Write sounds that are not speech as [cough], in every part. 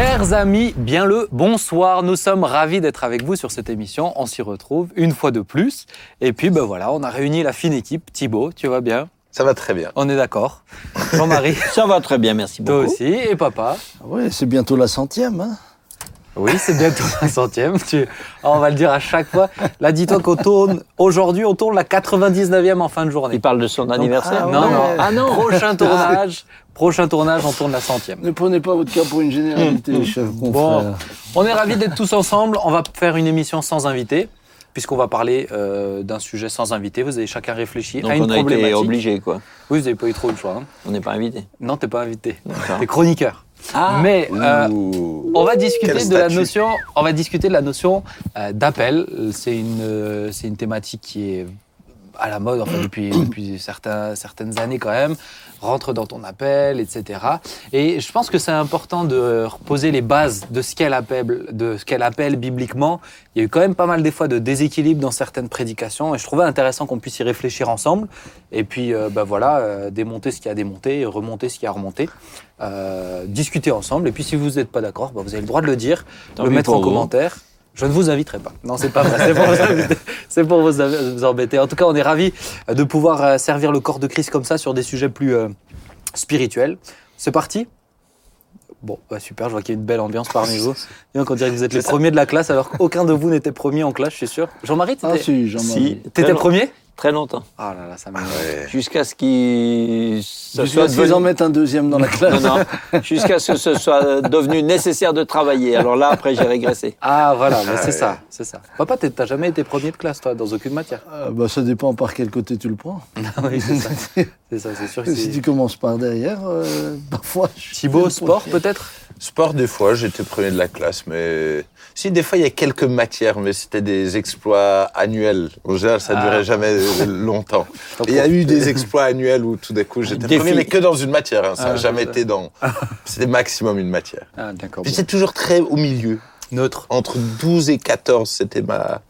Chers amis, bien le bonsoir. Nous sommes ravis d'être avec vous sur cette émission. On s'y retrouve une fois de plus. Et puis, ben voilà, on a réuni la fine équipe. Thibaut, tu vas bien? Ça va très bien. On est d'accord. Jean-Marie, Ça va très bien, merci toi beaucoup. aussi. Et papa? Oui, c'est bientôt la centième. Hein Oui, c'est bientôt la centième. Tu- Ah, on va le dire à chaque fois. Là, dis-toi qu'on tourne, aujourd'hui, on tourne la 99e en fin de journée. Il parle de son anniversaire. ah Non, ouais. non. Ah non. Prochain tournage, prochain tournage, on tourne la centième. ne prenez pas votre cas pour une généralité, chef Bon, on est ravis d'être tous ensemble. On va faire une émission sans invité, puisqu'on va parler euh, d'un sujet sans invité. Vous avez chacun réfléchi Donc à une on a été obligé, quoi. Oui, vous n'avez pas eu trop le choix. hein. On n'est pas invité. Non, t'es pas invité. T'es chroniqueur. Ah. Mais euh, on va discuter de la notion. On va discuter de la notion euh, d'appel. C'est une, euh, c'est une thématique qui est à la mode enfin, depuis, [clears throat] depuis certains, certaines années quand même. Rentre dans ton appel, etc. Et je pense que c'est important de reposer les bases de ce qu'elle appelle, de ce qu'elle appelle bibliquement. Il y a eu quand même pas mal des fois de déséquilibre dans certaines prédications, et je trouvais intéressant qu'on puisse y réfléchir ensemble. Et puis, euh, bah voilà, euh, démonter ce qui a démonté, et remonter ce qui a remonté, euh, discuter ensemble. Et puis, si vous n'êtes pas d'accord, bah, vous avez le droit de le dire, Tant le mettre en vous. commentaire. Je ne vous inviterai pas. Non, c'est pas vrai. C'est pour, [laughs] vous inviter. C'est pour vous, vous embêter. En tout cas, on est ravis de pouvoir euh, servir le corps de Christ comme ça sur des sujets plus euh, spirituels. C'est parti? Bon, bah super, je vois qu'il y a une belle ambiance parmi vous. [laughs] Dis donc, on dirait que vous êtes les premiers de la classe alors qu'aucun de vous n'était premier en classe, je suis sûr. Jean-Marie, Ah t'étais si, Jean-Marie. Si, le long- premier? Très longtemps. Ah là là, ça m'énerve. Ouais. Jusqu'à ce qu'il Jusqu'à qu'ils en devenu... mettent un deuxième dans la [laughs] classe. Non, non. Jusqu'à ce que ce soit devenu nécessaire de travailler. Alors là, après, j'ai régressé. Ah voilà, mais c'est ouais. ça, c'est ça. Papa, t'as jamais été premier de classe, toi, dans aucune matière? Ah, bah, ça dépend par quel côté tu le prends. [laughs] Ah oui, c'est ça. [laughs] C'est ça, c'est sûr. que si tu commences par derrière, euh, parfois... je suis Thibaut, sport peut-être? Sport, des fois, j'étais premier de la classe, mais. Si, des fois, il y a quelques matières, mais c'était des exploits annuels. En général, ça ne Ah. durait jamais longtemps. Il y a eu des exploits annuels où tout d'un coup, j'étais premier, mais que dans une matière. hein. Ça n'a Ah, jamais été dans. [laughs] C'était maximum une matière. Ah d'accord. Puis J'étais toujours très au milieu. Neutre. Entre 12 et 14, c'était ma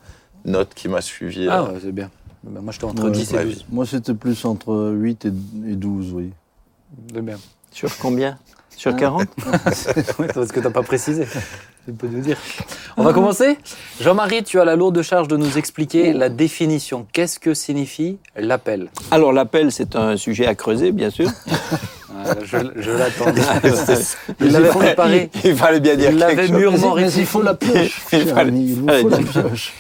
note qui m'a suivi. Ah euh. ouais, c'est bien. Ben, moi, j'étais entre Ouais, 10 et ouais. 12. Moi, c'était plus entre 8 et et 12, oui. C'est bien. Sur combien? Sur 40 [laughs] Ouais, parce que t'as pas précisé. Tu peux nous dire. On va commencer. Jean-Marie, tu as la lourde charge de nous expliquer la définition. Qu'est-ce que signifie l'appel? Alors, l'appel, c'est un sujet à creuser, bien sûr. [laughs] Ah, Je, je l'attendais. [laughs] Il l'avait préparé. Il fallait bien dire Il quelque chose. mûrement Mais il faut la pioche, Il fallait- il faut la pioche.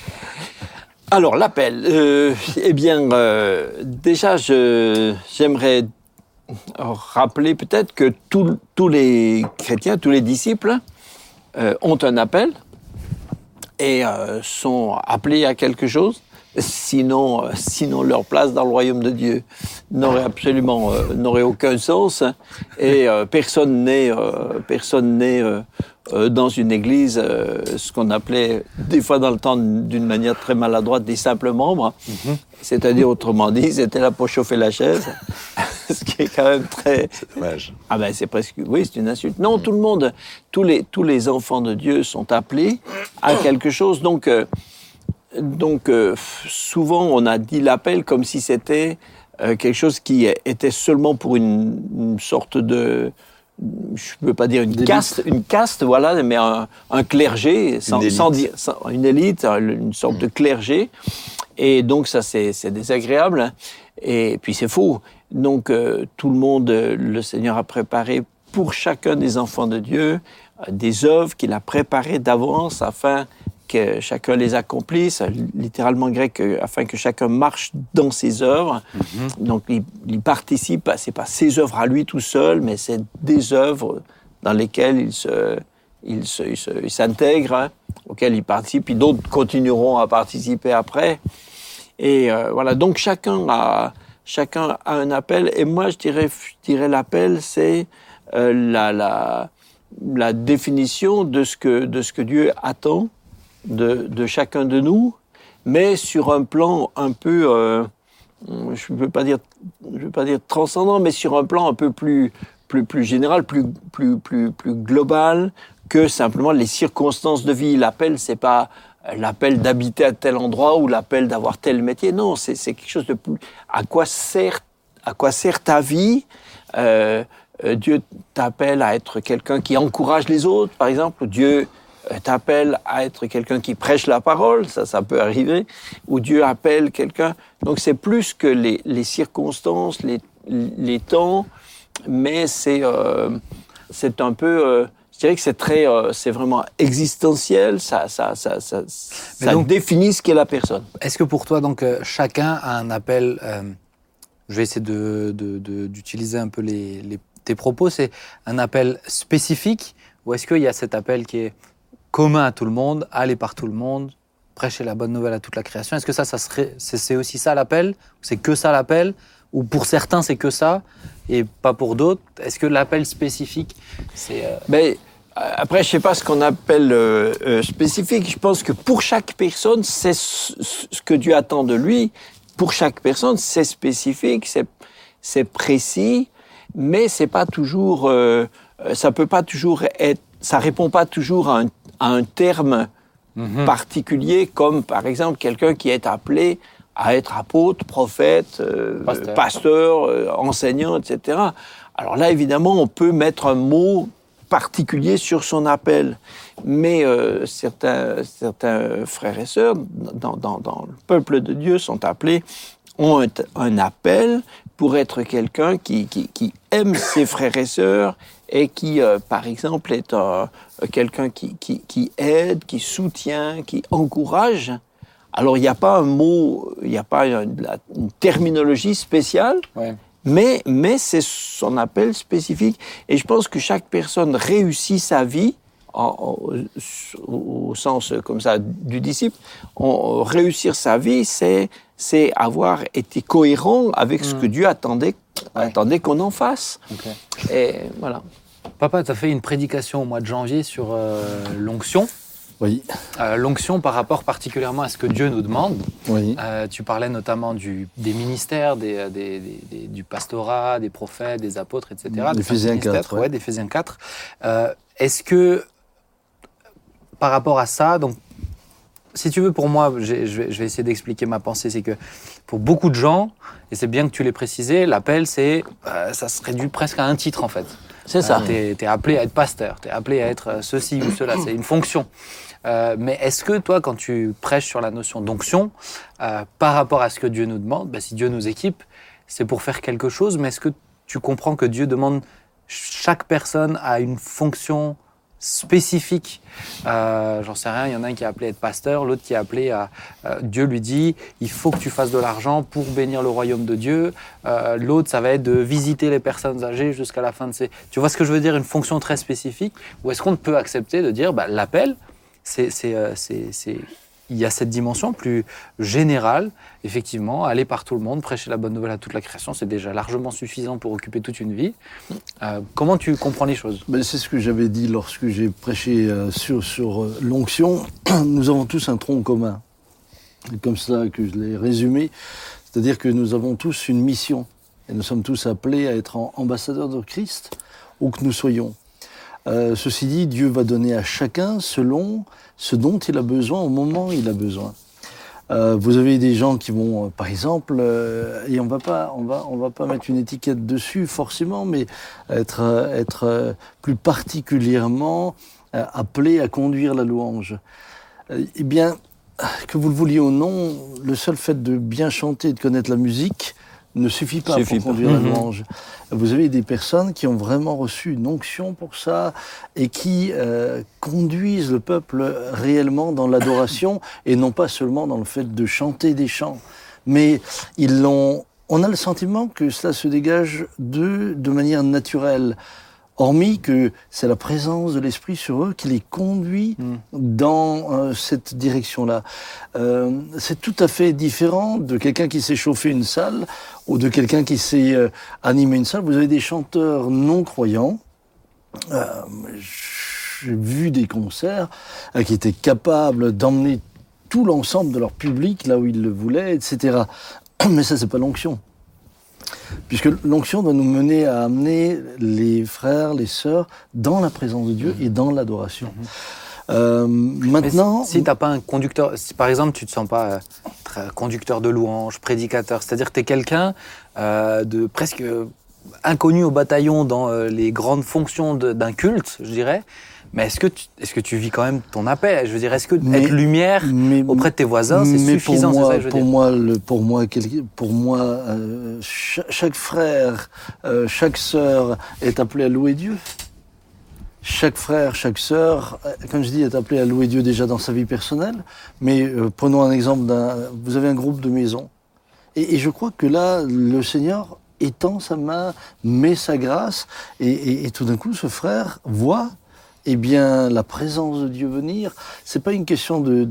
Alors, l'appel. euh, eh bien, euh, déjà, je- j'aimerais rappeler peut-être que tous- les chrétiens, tous les disciples euh, ont un appel et euh, sont appelés à quelque chose. Sinon, euh, sinon, leur place dans le royaume de Dieu n'aurait absolument n'aurait aucun sens. Et personne n'est personne n'est euh, dans une église euh, ce qu'on appelait des fois dans le temps d'une manière très maladroite des simples membres. C'est-à-dire, autrement dit, c'était là pour chauffer la chaise. [laughs] ce qui est quand même très, Dommage. ah ben c'est presque, oui, c'est une insulte. Non, tout le monde, tous les, tous les enfants de Dieu sont appelés à quelque chose. Donc, euh, donc souvent on a dit l'appel comme si c'était quelque chose qui était seulement pour une, une sorte de, je ne peux pas dire une caste, une caste, voilà, mais un, un clergé, sans, élite. sans dire, sans- une élite, une sorte de clergé. Et donc ça c'est désagréable. Et puis c'est faux. Donc euh, tout le monde, euh, le Seigneur a préparé pour chacun des enfants de Dieu euh, des œuvres qu'il a préparées d'avance afin que chacun les accomplisse, littéralement grec, euh, afin que chacun marche dans ses œuvres. Donc il, il participe, c'est pas ses œuvres à lui tout seul, mais c'est des œuvres dans lesquelles il se, il se- il s'intègre, hein, auxquelles il participe, puis d'autres continueront à participer après. Et euh, voilà, donc chacun a, chacun a un appel. Et moi, je dirais, je dirais l'appel, c'est euh, la, la, la définition de ce que, de ce que Dieu attend de, chacun de nous, mais sur un plan un peu, euh, je ne veux pas dire, je veux pas dire transcendant, mais sur un plan un peu plus, plus, plus général, plus, plus, plus, plus global que simplement les circonstances de vie. L'appel, c'est pas l'appel d'habiter à tel endroit ou l'appel d'avoir tel métier. Non, c'est quelque chose de plus. À quoi sert, à quoi sert ta vie euh, euh, Dieu t'appelle à être quelqu'un qui encourage les autres, par exemple. Dieu t'appelle à être quelqu'un qui prêche la parole, ça, ça peut arriver. Ou Dieu appelle quelqu'un. Donc c'est plus que les, les circonstances, les, les temps, mais c'est euh, c'est un peu. euh, je dirais que c'est très, euh, c'est vraiment existentiel. Ça, ça, ça, ça, ça donc- définit ce qu'est la personne. Est-ce que pour toi, donc, chacun a un appel Je vais essayer de- d'utiliser un peu les, les- tes propos. C'est un appel spécifique ou est-ce qu'il y a cet appel qui est commun à tout le monde, aller par tout le monde, prêcher la bonne nouvelle à toute la création Est-ce que ça, ça serait, c'est, aussi ça l'appel? C'est que ça l'appel? Ou pour certains, c'est que ça et pas pour d'autres? Est-ce que l'appel spécifique, c'est. euh, Mais euh, après, je sais pas ce qu'on appelle euh, euh, spécifique. Je pense que pour chaque personne, c'est ce que Dieu attend de lui. Pour chaque personne, c'est spécifique, c'est précis, mais c'est pas toujours. ça peut pas toujours être. Ça répond pas toujours à un, à un terme Mhm. particulier, comme par exemple quelqu'un qui est appelé à être apôtre, prophète, euh, Pasteur. pasteur, euh, enseignant, etc. Alors là, évidemment, on peut mettre un mot particulier sur son appel. Mais euh, certains, certains frères et sœurs dans, dans- dans le peuple de Dieu sont appelés, ont un, un appel pour être quelqu'un qui, qui, qui aime ses frères et sœurs et qui, euh, par exemple, est un- quelqu'un qui, qui, qui aide, qui soutient, qui encourage. Alors, il n'y a pas un mot, il n'y a pas une, terminologie spéciale, ouais. mais, mais c'est son appel spécifique. Et je pense que chaque personne réussit sa vie, en- en- au, au sens euh, comme ça du disciple. En- réussir sa vie, c'est c'est avoir été cohérent avec ce que Dieu attendait, attendait qu'on en fasse. Et voilà. Papa, tu as fait une prédication au mois de janvier sur euh, l'onction. Oui, Euh, l'onction par rapport particulièrement à ce que Dieu nous demande. oui. Euh, tu parlais notamment du, des ministères, des, des- des- des- du pastorat, des prophètes, des apôtres, etc. D'Éphésiens cinq 4, ministères, ouais. ouais, d'Éphésiens 4. Euh, Est-ce que, par rapport à ça, donc, si tu veux, pour moi, je vais, je vais essayer d'expliquer ma pensée, c'est que pour beaucoup de gens, et c'est bien que tu l'aies précisé, l'appel, c'est, euh, ça se réduit presque à un titre en fait. C'est ça. tu es, appelé à être pasteur, tu es appelé à être euh, ceci ou cela, c'est une fonction. Euh, mais est-ce que toi, quand tu prêches sur la notion d'onction, euh, par rapport à ce que Dieu nous demande, bah, si Dieu nous équipe, c'est pour faire quelque chose, mais est-ce que tu comprends que Dieu demande chaque personne à une fonction spécifique Euh, J'en sais rien, il y en a un qui est appelé à être pasteur, l'autre qui est appelé à... euh, Dieu lui dit, il faut que tu fasses de l'argent pour bénir le royaume de Dieu. Euh, l'autre, ça va être de visiter les personnes âgées jusqu'à la fin de ses... Tu vois ce que je veux dire Une fonction très spécifique Ou est-ce qu'on peut accepter de dire, bah, l'appel, c'est, il y a cette dimension plus générale, effectivement, aller par tout le monde, prêcher la bonne nouvelle à toute la création, c'est déjà largement suffisant pour occuper toute une vie. Euh, comment tu comprends les choses? Ben, c'est ce que j'avais dit lorsque j'ai prêché euh, sur, sur euh, l'onction. [clears throat] Nous avons tous un tronc commun. C'est comme ça que je l'ai résumé. C'est-à-dire que nous avons tous une mission. Et nous sommes tous appelés à être ambassadeurs de Christ, où que nous soyons. Ceci dit, Dieu va donner à chacun selon ce dont il a besoin au moment où il a besoin. Euh, vous avez des gens qui vont, euh, par exemple, euh, et on va pas, on va, pas mettre une étiquette dessus forcément, mais être, être plus particulièrement appelés à conduire la louange. Eh bien, que vous le vouliez ou non, le seul fait de bien chanter et de connaître la musique ne suffit pas Suffit pour pas. conduire la Mhm. louange. Vous avez des personnes qui ont vraiment reçu une onction pour ça et qui euh, conduisent le peuple réellement dans l'adoration et non pas seulement dans le fait de chanter des chants. Mais ils l'ont. On a le sentiment que cela se dégage d'eux de manière naturelle. Hormis que c'est la présence de l'Esprit sur eux qui les conduit Mm. dans euh, cette direction-là. Euh, c'est tout à fait différent de quelqu'un qui s'est chauffé une salle ou de quelqu'un qui s'est euh, animé une salle. Vous avez des chanteurs non croyants. J'ai vu des concerts qui étaient capables d'emmener tout l'ensemble de leur public là où ils le voulaient, etc. [coughs] Mais ça, c'est pas l'onction. Puisque l'onction doit nous mener à amener les frères, les sœurs dans la présence de Dieu et dans l'adoration. Euh, Mais maintenant, si, si t'as pas un conducteur, si par exemple tu te sens pas euh, conducteur de louange, prédicateur, c'est-à-dire que tu es quelqu'un euh, de presque inconnu au bataillon dans euh, les grandes fonctions d'un culte, je dirais. Mais est-ce que, tu, est-ce que tu vis quand même ton appel? Je veux dire, est-ce que Mais- être lumière Mais- auprès de tes voisins, c'est suffisant pour moi, ça que je veux pour dire? moi, le, pour moi, quel- pour moi, euh, cha- chaque frère, euh, chaque sœur est appelé à louer Dieu. Chaque frère, chaque sœur, euh, comme je dis, est appelé à louer Dieu déjà dans sa vie personnelle. Mais euh, prenons un exemple d'un. Vous avez un groupe de maisons, et, et je crois que là, le Seigneur étend sa main, met sa grâce, et, et- et tout d'un coup, ce frère voit eh bien, la présence de Dieu venir, c'est pas une question de,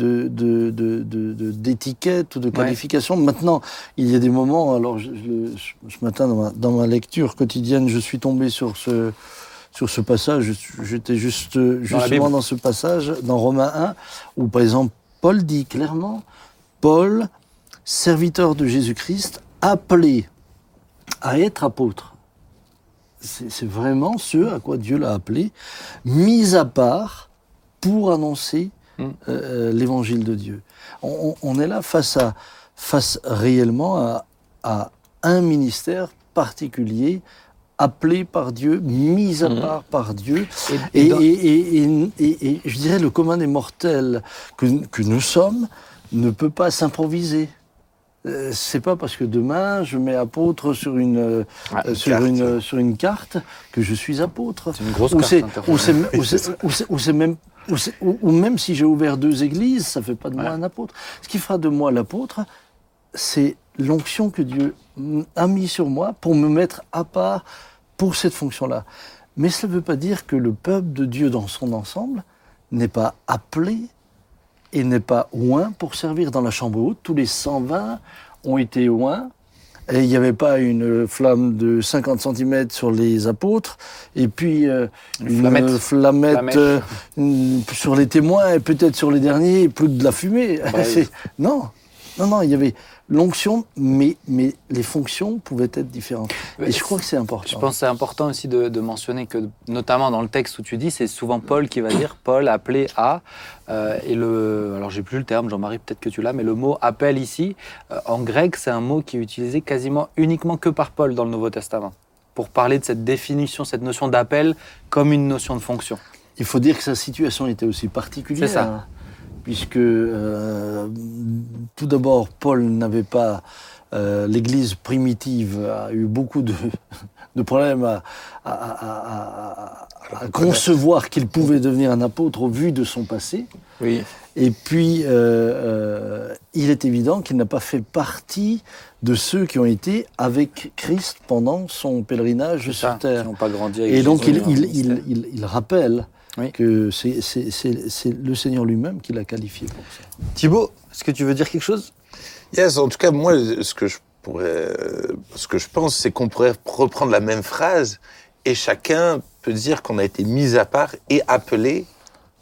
d'étiquette ou de qualification. Maintenant, il y a des moments, alors je, je le- ce matin, dans ma, dans ma lecture quotidienne, je suis tombé sur ce, sur ce passage, j'étais juste, justement Bible. dans ce passage, dans Romains 1, où par exemple, Paul dit clairement, Paul, serviteur de Jésus-Christ, appelé à être apôtre. C'est vraiment ce à quoi Dieu l'a appelé, mis à part pour annoncer Mm. euh, l'évangile de Dieu. On, est là face à face réellement à, à un ministère particulier appelé par Dieu, mis à Mm. part par Dieu. Et- dans- je dirais le commun des mortels que, que nous sommes ne peut pas s'improviser. Euh, C'est pas parce que demain je mets apôtre sur une, euh, euh, sur carte. une euh, sur une carte que je suis apôtre. C'est une grosse Ou carte [laughs] ou c'est- même ou, même si j'ai ouvert deux églises, ça fait pas de moi Ouais. un apôtre. Ce qui fera de moi l'apôtre, c'est l'onction que Dieu a mis sur moi pour me mettre à part pour cette fonction-là. Mais cela ne veut pas dire que le peuple de Dieu dans son ensemble n'est pas appelé et n'est pas oint pour servir dans la chambre haute. Tous les 120 ont été oints. Et il n'y avait pas une flamme de 50 cm sur les apôtres, et puis euh, Une flamette. euh, flamette, Flamèche. euh, une- sur les témoins, et peut-être sur les derniers, plus de la fumée. Bah [laughs] non, non, non, il y avait l'onction, mais, mais les fonctions pouvaient être différentes. Et je crois que c'est important. Je pense que c'est important aussi de, de mentionner que, notamment dans le texte où tu dis, c'est souvent Paul qui va dire Paul appelé à. euh, et le, alors j'ai plus le terme, Jean-Marie, peut-être que tu l'as, mais le mot appel ici, euh, en grec, c'est un mot qui est utilisé quasiment uniquement que par Paul dans le Nouveau Testament. Pour parler de cette définition, cette notion d'appel comme une notion de fonction. Il faut dire que sa situation était aussi particulière. C'est ça. Puisque, euh, tout d'abord, Paul n'avait pas. euh, L'Église primitive a eu beaucoup de, [laughs] de problèmes à, à- à- à- à concevoir qu'il pouvait devenir un apôtre au vu de son passé. Oui. Et puis, euh, euh, il est évident qu'il n'a pas fait partie de ceux qui ont été avec Christ pendant son pèlerinage sur Ça, terre. qui n'ont pas grandi avec Et donc, il, il, il- il rappelle Oui. que c'est- le Seigneur lui-même qui l'a qualifié pour ça. Thibaut, est-ce que tu veux dire quelque chose? Yes, en tout cas, moi, ce que je pourrais, ce que je pense, c'est qu'on pourrait reprendre la même phrase et chacun peut dire qu'on a été mis à part et appelé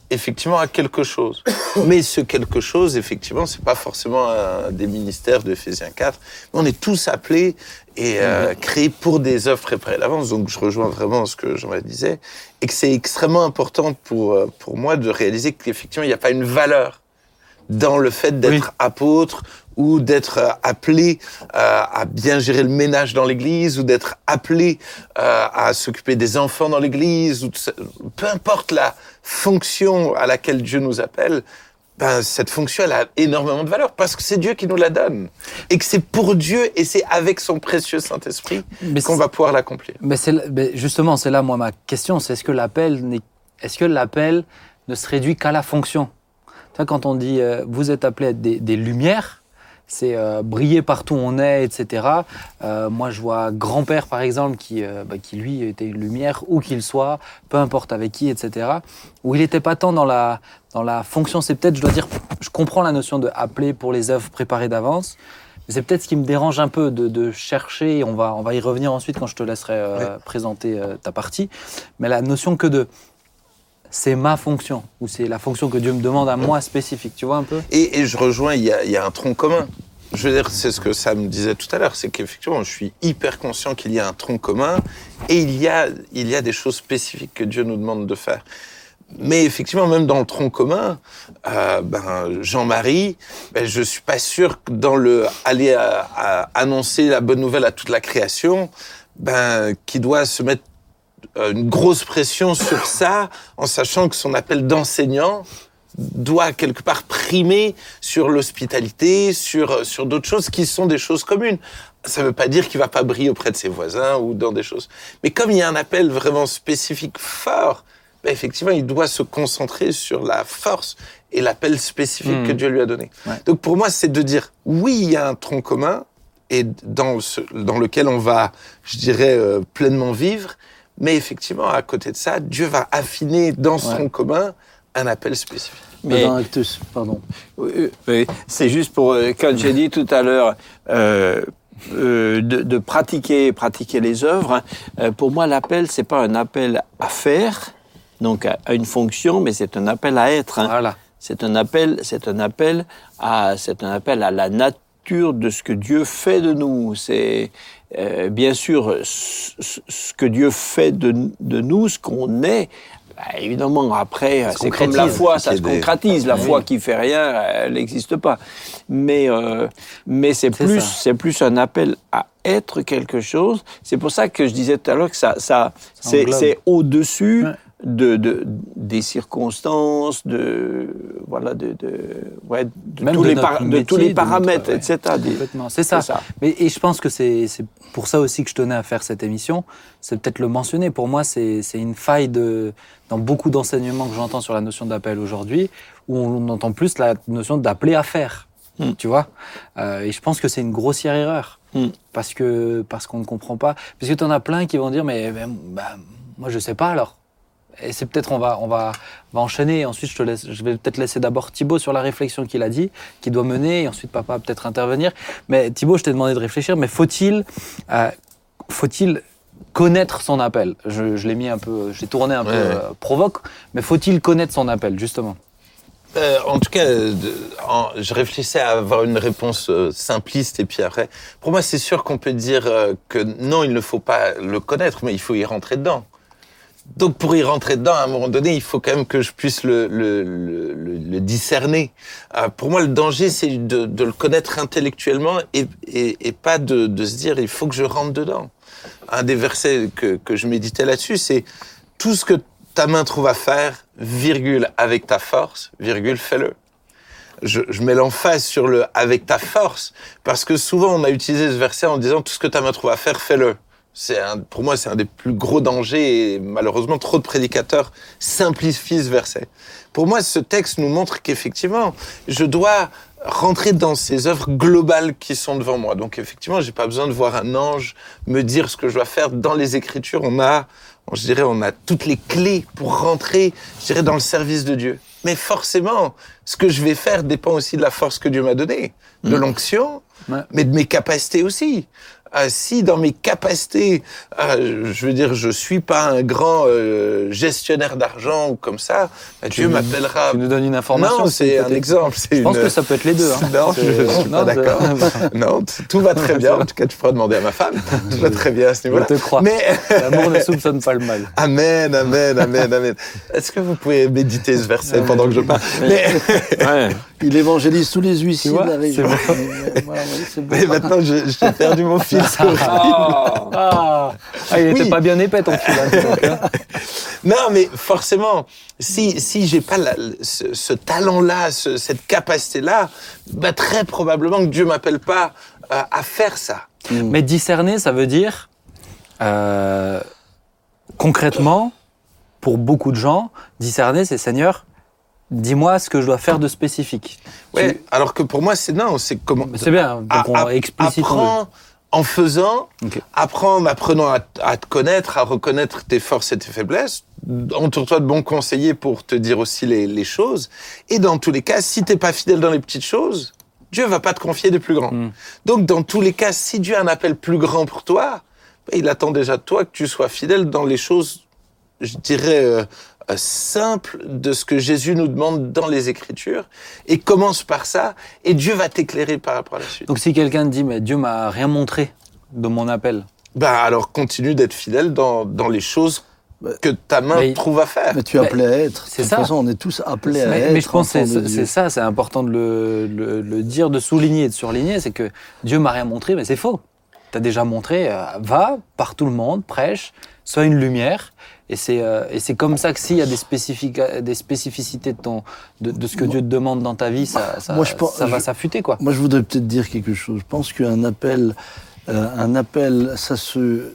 effectivement à quelque chose. [coughs] Mais ce quelque chose, effectivement, c'est pas forcément un des ministères de Ephésiens 4. Mais on est tous appelés et euh, créés pour des œuvres préparées à l'avance. Donc, je rejoins vraiment ce que Jean-Marie disait et que c'est extrêmement important pour, euh, pour moi de réaliser qu'effectivement, il n'y a pas une valeur dans le fait d'être apôtre ou d'être euh, appelé euh, à bien gérer le ménage dans l'église ou d'être appelé euh, à s'occuper des enfants dans l'église ou de peu importe la fonction à laquelle Dieu nous appelle ben, cette fonction elle a énormément de valeur parce que c'est Dieu qui nous la donne et que c'est pour Dieu et c'est avec son précieux Saint-Esprit qu'on va pouvoir l'accomplir. Mais mais justement, c'est là moi ma question, c'est est-ce que l'appel n'est- est-ce que l'appel ne se réduit qu'à la fonction? Tu vois, quand on dit euh, vous êtes appelés à être des, des lumières, c'est euh, briller partout où on est, etc. Euh, moi, je vois grand-père par exemple qui, euh, bah, qui lui était une lumière où qu'il soit, peu importe avec qui, etc. Où il n'était pas tant dans la dans la fonction. C'est peut-être, je dois dire, je comprends la notion de appeler pour les œuvres préparées d'avance. Mais C'est peut-être ce qui me dérange un peu de, de chercher, et on va, on va y revenir ensuite quand je te laisserai présenter ta partie, mais la notion que de c'est ma fonction, ou c'est la fonction que Dieu me demande à moi spécifique, tu vois un peu? Et, je rejoins, il y, a, un tronc commun. Je veux dire, c'est ce que Sam disait tout à l'heure, c'est qu'effectivement, je suis hyper conscient qu'il y a un tronc commun et il y a, des choses spécifiques que Dieu nous demande de faire. Mais effectivement, même dans le tronc commun, euh, ben, Jean-Marie, ben, je suis pas sûr que dans le aller à, annoncer la bonne nouvelle à toute la création, ben, qui doit se mettre une grosse pression sur ça, en sachant que son appel d'enseignant doit quelque part primer sur l'hospitalité, sur sur d'autres choses qui sont des choses communes. Ça ne veut pas dire qu'il va pas briller auprès de ses voisins ou dans des choses. Mais comme il y a un appel vraiment spécifique fort, ben effectivement, il doit se concentrer sur la force et l'appel spécifique que Dieu lui a donné. Ouais. Donc pour moi, c'est de dire oui, il y a un tronc commun et dans ce, dans lequel on va, je dirais, euh, pleinement vivre. Mais effectivement, à côté de ça, Dieu va affiner dans Ouais. tronc commun un appel spécifique. Mais- Dans Actus, pardon. Oui, oui. c'est juste pour euh, quand j'ai dit tout à l'heure euh, euh, de, de pratiquer pratiquer les œuvres. hein, euh, pour moi, l'appel c'est pas un appel à faire, donc à, à une fonction, mais c'est un appel à être. hein. Voilà. C'est un appel, c'est un appel à, c'est un appel à la nature de ce que Dieu fait de nous. C'est euh, bien sûr ce, que Dieu fait de, de nous, ce qu'on est. Bah, évidemment, après, c'est comme la foi, ça se des- concrétise. La Oui. foi qui fait rien, elle n'existe pas. Mais, euh, mais c'est plus, c'est plus un appel à être quelque chose. C'est pour ça que je disais tout à l'heure que ça, ça, c'est, au-dessus Ouais. De, de, des circonstances, de voilà, de, de, ouais, de tous les de tous notre- paramètres, ouais. etc. Complètement. C'est ça. Mais, et je pense que c'est pour ça aussi que je tenais à faire cette émission. C'est peut-être le mentionner. Pour moi, c'est une faille de, dans beaucoup d'enseignements que j'entends sur la notion d'appel aujourd'hui, où on entend plus la notion d'appeler à faire. Hmm. Tu vois? Euh, Et je pense que c'est une grossière erreur. Hmm. Parce que parce qu'on ne comprend pas. Parce que tu en as plein qui vont dire Mais, mais, bah, moi, je sais pas alors. Et c'est peut-être on va on va on va enchaîner. Et ensuite, je te laisse. Je vais peut-être laisser d'abord Thibaut sur la réflexion qu'il a dit, qu'il doit mener, et ensuite papa peut-être intervenir. Mais Thibaut, je t'ai demandé de réfléchir. Mais faut-il euh, faut-il connaître son appel? Je, je l'ai mis un peu, je l'ai tourné un peu Ouais. euh, provoque. Mais faut-il connaître son appel justement? Euh, en tout cas, euh, en- je réfléchissais à avoir une réponse euh, simpliste et puis après, pour moi, c'est sûr qu'on peut dire que non, il ne faut pas le connaître, mais il faut y rentrer dedans. Donc, pour y rentrer dedans, à un moment donné, il faut quand même que je puisse le, le, le, le- discerner. Euh, pour moi, le danger, c'est de, de le connaître intellectuellement et, et, et pas de, de se dire, il faut que je rentre dedans. Un des versets que, que je méditais là-dessus, c'est tout ce que ta main trouve à faire, virgule, avec ta force, virgule, fais-le. Je, je mets l'emphase sur le avec ta force, parce que souvent on a utilisé ce verset en disant tout ce que ta main trouve à faire, fais-le. C'est un, pour moi, c'est un des plus gros dangers et malheureusement trop de prédicateurs simplifient ce verset. Pour moi, ce texte nous montre qu'effectivement, je dois rentrer dans ces œuvres globales qui sont devant moi. Donc effectivement, j'ai pas besoin de voir un ange me dire ce que je dois faire. Dans les Écritures, on a, je dirais, on a toutes les clés pour rentrer, je dirais, dans le service de Dieu. Mais forcément, ce que je vais faire dépend aussi de la force que Dieu m'a donnée, de l'onction, Ouais. mais de mes capacités aussi. Euh, si dans mes capacités, euh, je veux dire, je suis pas un grand euh, gestionnaire d'argent ou comme ça, bah, Dieu m'appellera. Tu nous donnes une information Non, c'est un exemple. Je pense que ça peut être les deux. hein. [laughs] Non, je suis non, pas d'accord. [laughs] non, tout va très bien. En tout cas, tu pourras demander à ma femme. Tout va très bien à ce Je niveau-là. te crois. Mais [laughs] L'amour ne soupçonne pas le mal. Amen, amen, amen, amen. Est-ce que vous pouvez méditer ce verset pendant que je parle? Mais, Ouais. Il évangélise tous les huissiers Tu vois, de la région. c'est Mais, voilà, bon. mais maintenant, je- j'ai perdu mon fil. C'est horrible. Ah. Ah, Ah, il était Oui. pas bien épais ton fil. hein, hein. [laughs] Non, mais forcément, si si j'ai pas la- ce, ce talent-là, ce- cette capacité-là, bah très probablement que Dieu m'appelle pas euh, à faire ça. Mais discerner, ça veut dire euh, concrètement, pour beaucoup de gens, discerner, c'est Seigneur, dis-moi ce que je dois faire de spécifique. Ouais. Alors que pour moi, c'est non, c'est comment. C'est bien, donc on explicite. Apprends en faisant, Ok. apprends en apprenant à, à te connaître, à reconnaître tes forces et tes faiblesses. Entoure-toi de bons conseillers pour te dire aussi les, les choses. Et dans tous les cas, si t'es pas fidèle dans les petites choses, Dieu va pas te confier des plus grands. Mm. Donc, dans tous les cas, si Dieu a un appel plus grand pour toi, il attend déjà de toi que tu sois fidèle dans les choses, je dirais, euh, euh, simples de ce que Jésus nous demande dans les Écritures. Et commence par ça, et Dieu va t'éclairer par rapport à la suite. Donc si quelqu'un te dit, mais Dieu m'a rien montré de mon appel, Bah alors continue d'être fidèle dans, dans les choses que ta main Mais- trouve à faire. Mais tu es Mais- appelé à être. c'est de toute ça. façon, on est tous appelés à mais, être. mais je pense que c'est- ça, c'est important de le, le- le dire, de souligner et de surligner, c'est que Dieu m'a rien montré, mais c'est faux. Tu as déjà montré, euh, va par tout le monde, prêche, sois une lumière. Et c'est euh, et c'est comme ça que s'il y a des, spécifica- des spécificités de, ton, de, de ce que Dieu te demande dans ta vie, ça, ça, Moi, je pense- ça va je- s'affûter. quoi. Moi, je voudrais peut-être dire quelque chose. Je pense qu'un appel, euh, un appel, ça se,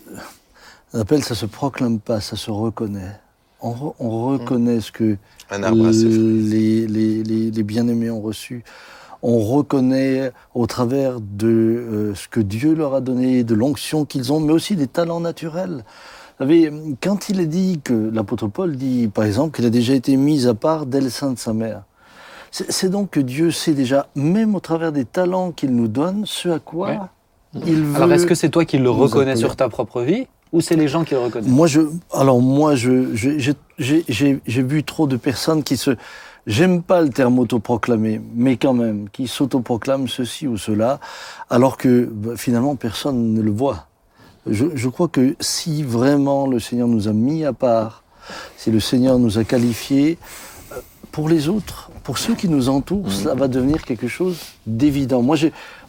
un appel, ça se proclame pas, ça se reconnaît. On, re- on reconnaît ce que les, les, les, les bien-aimés ont reçu. On reconnaît au travers de euh, ce que Dieu leur a donné, de l'onction qu'ils ont, mais aussi des talents naturels. Vous savez, quand il est dit que l'apôtre Paul dit, par exemple, qu'il a déjà été mis à part dès le sein de sa mère, c'est donc que Dieu sait déjà, même au travers des talents qu'il nous donne, ce à quoi Ouais. il veut. Alors est-ce que c'est toi qui le reconnais sur ta propre vie ou c'est les gens qui le reconnaissent? Moi, je, alors moi, je, j'ai vu trop de personnes qui se, j'aime pas le terme autoproclamé, mais quand même, qui s'autoproclament ceci ou cela, alors que bah, finalement personne ne le voit. Je, je crois que si vraiment le Seigneur nous a mis à part, si le Seigneur nous a qualifiés, euh, pour les autres, pour ceux qui nous entourent, ça va devenir quelque chose d'évident. Moi,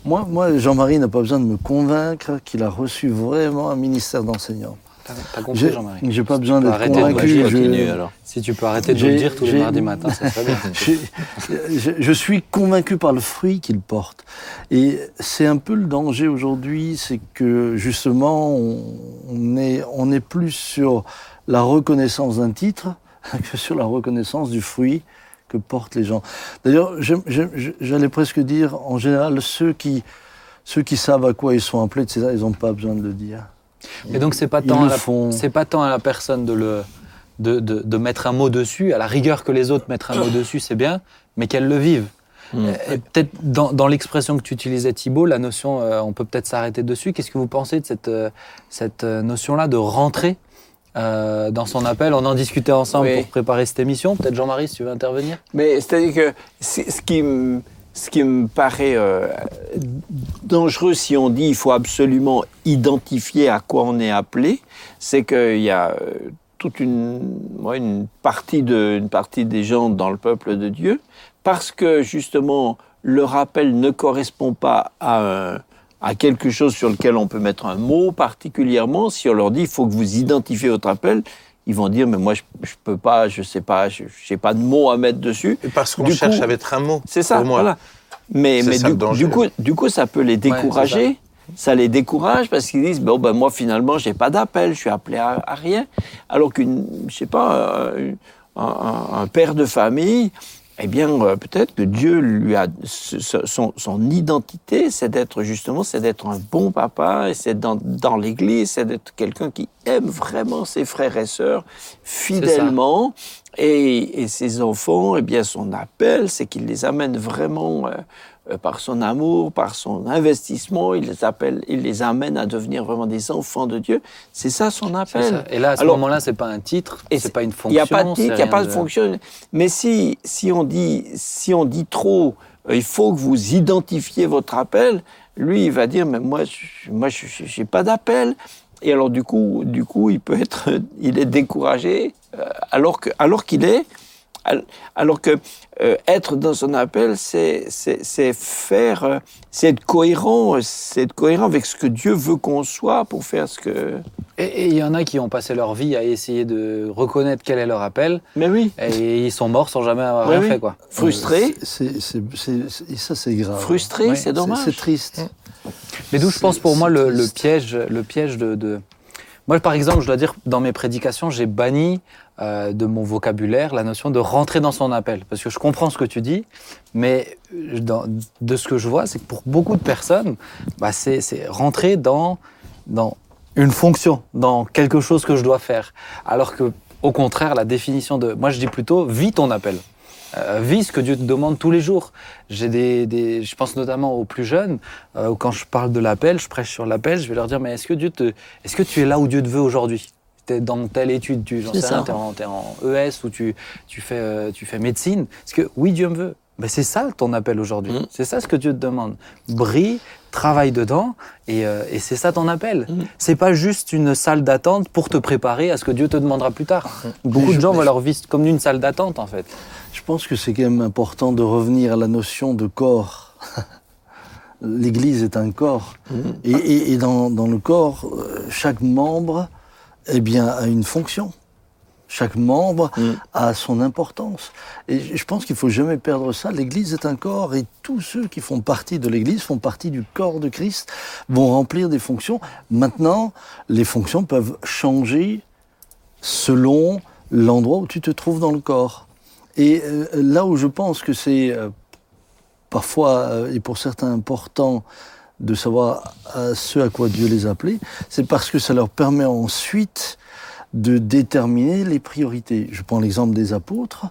moi, Jean-Marie n'a pas besoin de me convaincre qu'il a reçu vraiment un ministère d'enseignant. T'as compris, Jean-Marie j'ai pas besoin d'être convaincu. je- alors. Si tu peux arrêter de le dire tous les mardis matins, ça serait bien. [laughs] Je, je suis convaincu par le fruit qu'il porte. Et c'est un peu le danger aujourd'hui, c'est que justement, on, est, on est plus sur la reconnaissance d'un titre [laughs] que sur la reconnaissance du fruit que portent les gens. D'ailleurs, j'allais presque dire, en général, ceux qui, ceux qui savent à quoi ils sont appelés, etc., ils n'ont pas besoin de le dire. Mais donc c'est pas tant font. c'est pas tant à la personne de le de, de, de mettre un mot dessus, à la rigueur que les autres mettent un mot dessus, c'est bien, mais qu'elles le vivent. Mm. Et peut-être dans, dans l'expression que tu utilisais Thibault, la notion, euh, on peut peut-être s'arrêter dessus. Qu'est-ce que vous pensez de cette, euh, cette euh, notion-là de rentrer euh, dans son appel? On en discutait ensemble Oui. pour préparer cette émission. Peut-être Jean-Marie, si tu veux intervenir. Mais c'est-à-dire que ce qui me, ce qui me paraît euh, dangereux si on dit il faut absolument identifier à quoi on est appelé, c'est qu'il y a euh, toute une, une, partie de, une partie des gens dans le peuple de Dieu, parce que justement leur appel ne correspond pas à, un- à quelque chose sur lequel on peut mettre un mot particulièrement, si on leur dit il faut que vous identifiez votre appel, ils vont dire mais moi je, je peux pas, je sais pas, je n'ai pas de mots à mettre dessus. Et parce qu'on cherche coup, à mettre un mot. C'est ça, pour moi. voilà. Mais, C'est mais ça du, du coup, du coup, ça peut les décourager. ça. les décourage parce qu'ils disent bon ben moi finalement j'ai pas d'appel, je suis appelé à, à rien. Alors qu'une, je sais pas, euh, un, un- un père de famille, eh bien euh, peut-être que Dieu lui a son, son identité, c'est d'être justement, c'est d'être un bon papa, et c'est dans, dans l'Église, c'est d'être quelqu'un qui aime vraiment ses frères et sœurs fidèlement. Et, et ses enfants, eh bien, son appel, c'est qu'il les amène vraiment euh, par son amour, par son investissement, il les appelle, il les amène à devenir vraiment des enfants de Dieu. C'est ça son appel. ça. Et là, à ce moment-là, c'est pas un titre, c'est pas une fonction. Il n'y a pas de titre, il n'y a pas de fonction. Mais si, si, on dit, si on dit trop, euh, il faut que vous identifiez votre appel, lui, il va dire, mais moi, je moi, je n'ai pas d'appel. Et alors, du coup, du coup, il peut être, [laughs] il est découragé, euh, alors que, alors qu'il est, al- alors que euh, être dans son appel, c'est faire, euh, c'est être cohérent, euh, c'est être cohérent avec ce que Dieu veut qu'on soit pour faire ce que. Et il y en a qui ont passé leur vie à essayer de reconnaître quel est leur appel, Mais oui, et ils sont morts sans jamais avoir rien oui. fait, quoi. frustré, C'est- c'est- c'est- c'est- et ça, c'est grave. frustré, Ouais, c'est dommage. C'est triste. Mais d'où je pense pour moi le, piège, le piège de, de- Moi, par exemple, je dois dire, dans mes prédications, j'ai banni euh, de mon vocabulaire la notion de rentrer dans son appel. Parce que je comprends ce que tu dis, mais euh, de ce que je vois, c'est que pour beaucoup de personnes, bah, c'est rentrer dans, dans une fonction, dans quelque chose que je dois faire. Alors que, au contraire, la définition de. Moi, je dis plutôt, vis ton appel. Euh, vis ce que Dieu te demande tous les jours. J'ai des, des- je pense notamment aux plus jeunes, quand je parle de l'appel, je prêche sur l'appel, je vais leur dire, mais est-ce que Dieu te, est-ce que tu es là où Dieu te veut aujourd'hui? Dans telle étude, tu, j'en sais rien, t'es en, ES ou tu, tu fais, euh, tu fais médecine. Est-ce que oui, Dieu me veut. Ben c'est ça ton appel aujourd'hui. Mm. C'est ça ce que Dieu te demande. Brille, travaille dedans, et, euh, et c'est ça ton appel. C'est pas juste une salle d'attente pour te préparer à ce que Dieu te demandera plus tard. Beaucoup de gens voient leur vie comme une salle d'attente, en fait. Je pense que c'est quand même important de revenir à la notion de corps. [laughs] L'Église est un corps. Et, et- et dans, dans le corps, euh, chaque membre eh bien, a une fonction. Chaque membre Mm. a son importance. Et je pense qu'il faut jamais perdre ça. L'Église est un corps et tous ceux qui font partie de l'Église font partie du corps de Christ, vont remplir des fonctions. Maintenant, les fonctions peuvent changer selon l'endroit où tu te trouves dans le corps. Et euh, là où je pense que c'est euh, parfois, euh, et pour certains important, de savoir à ce à quoi Dieu les a appelés, c'est parce que ça leur permet ensuite de déterminer les priorités. Je prends l'exemple des apôtres.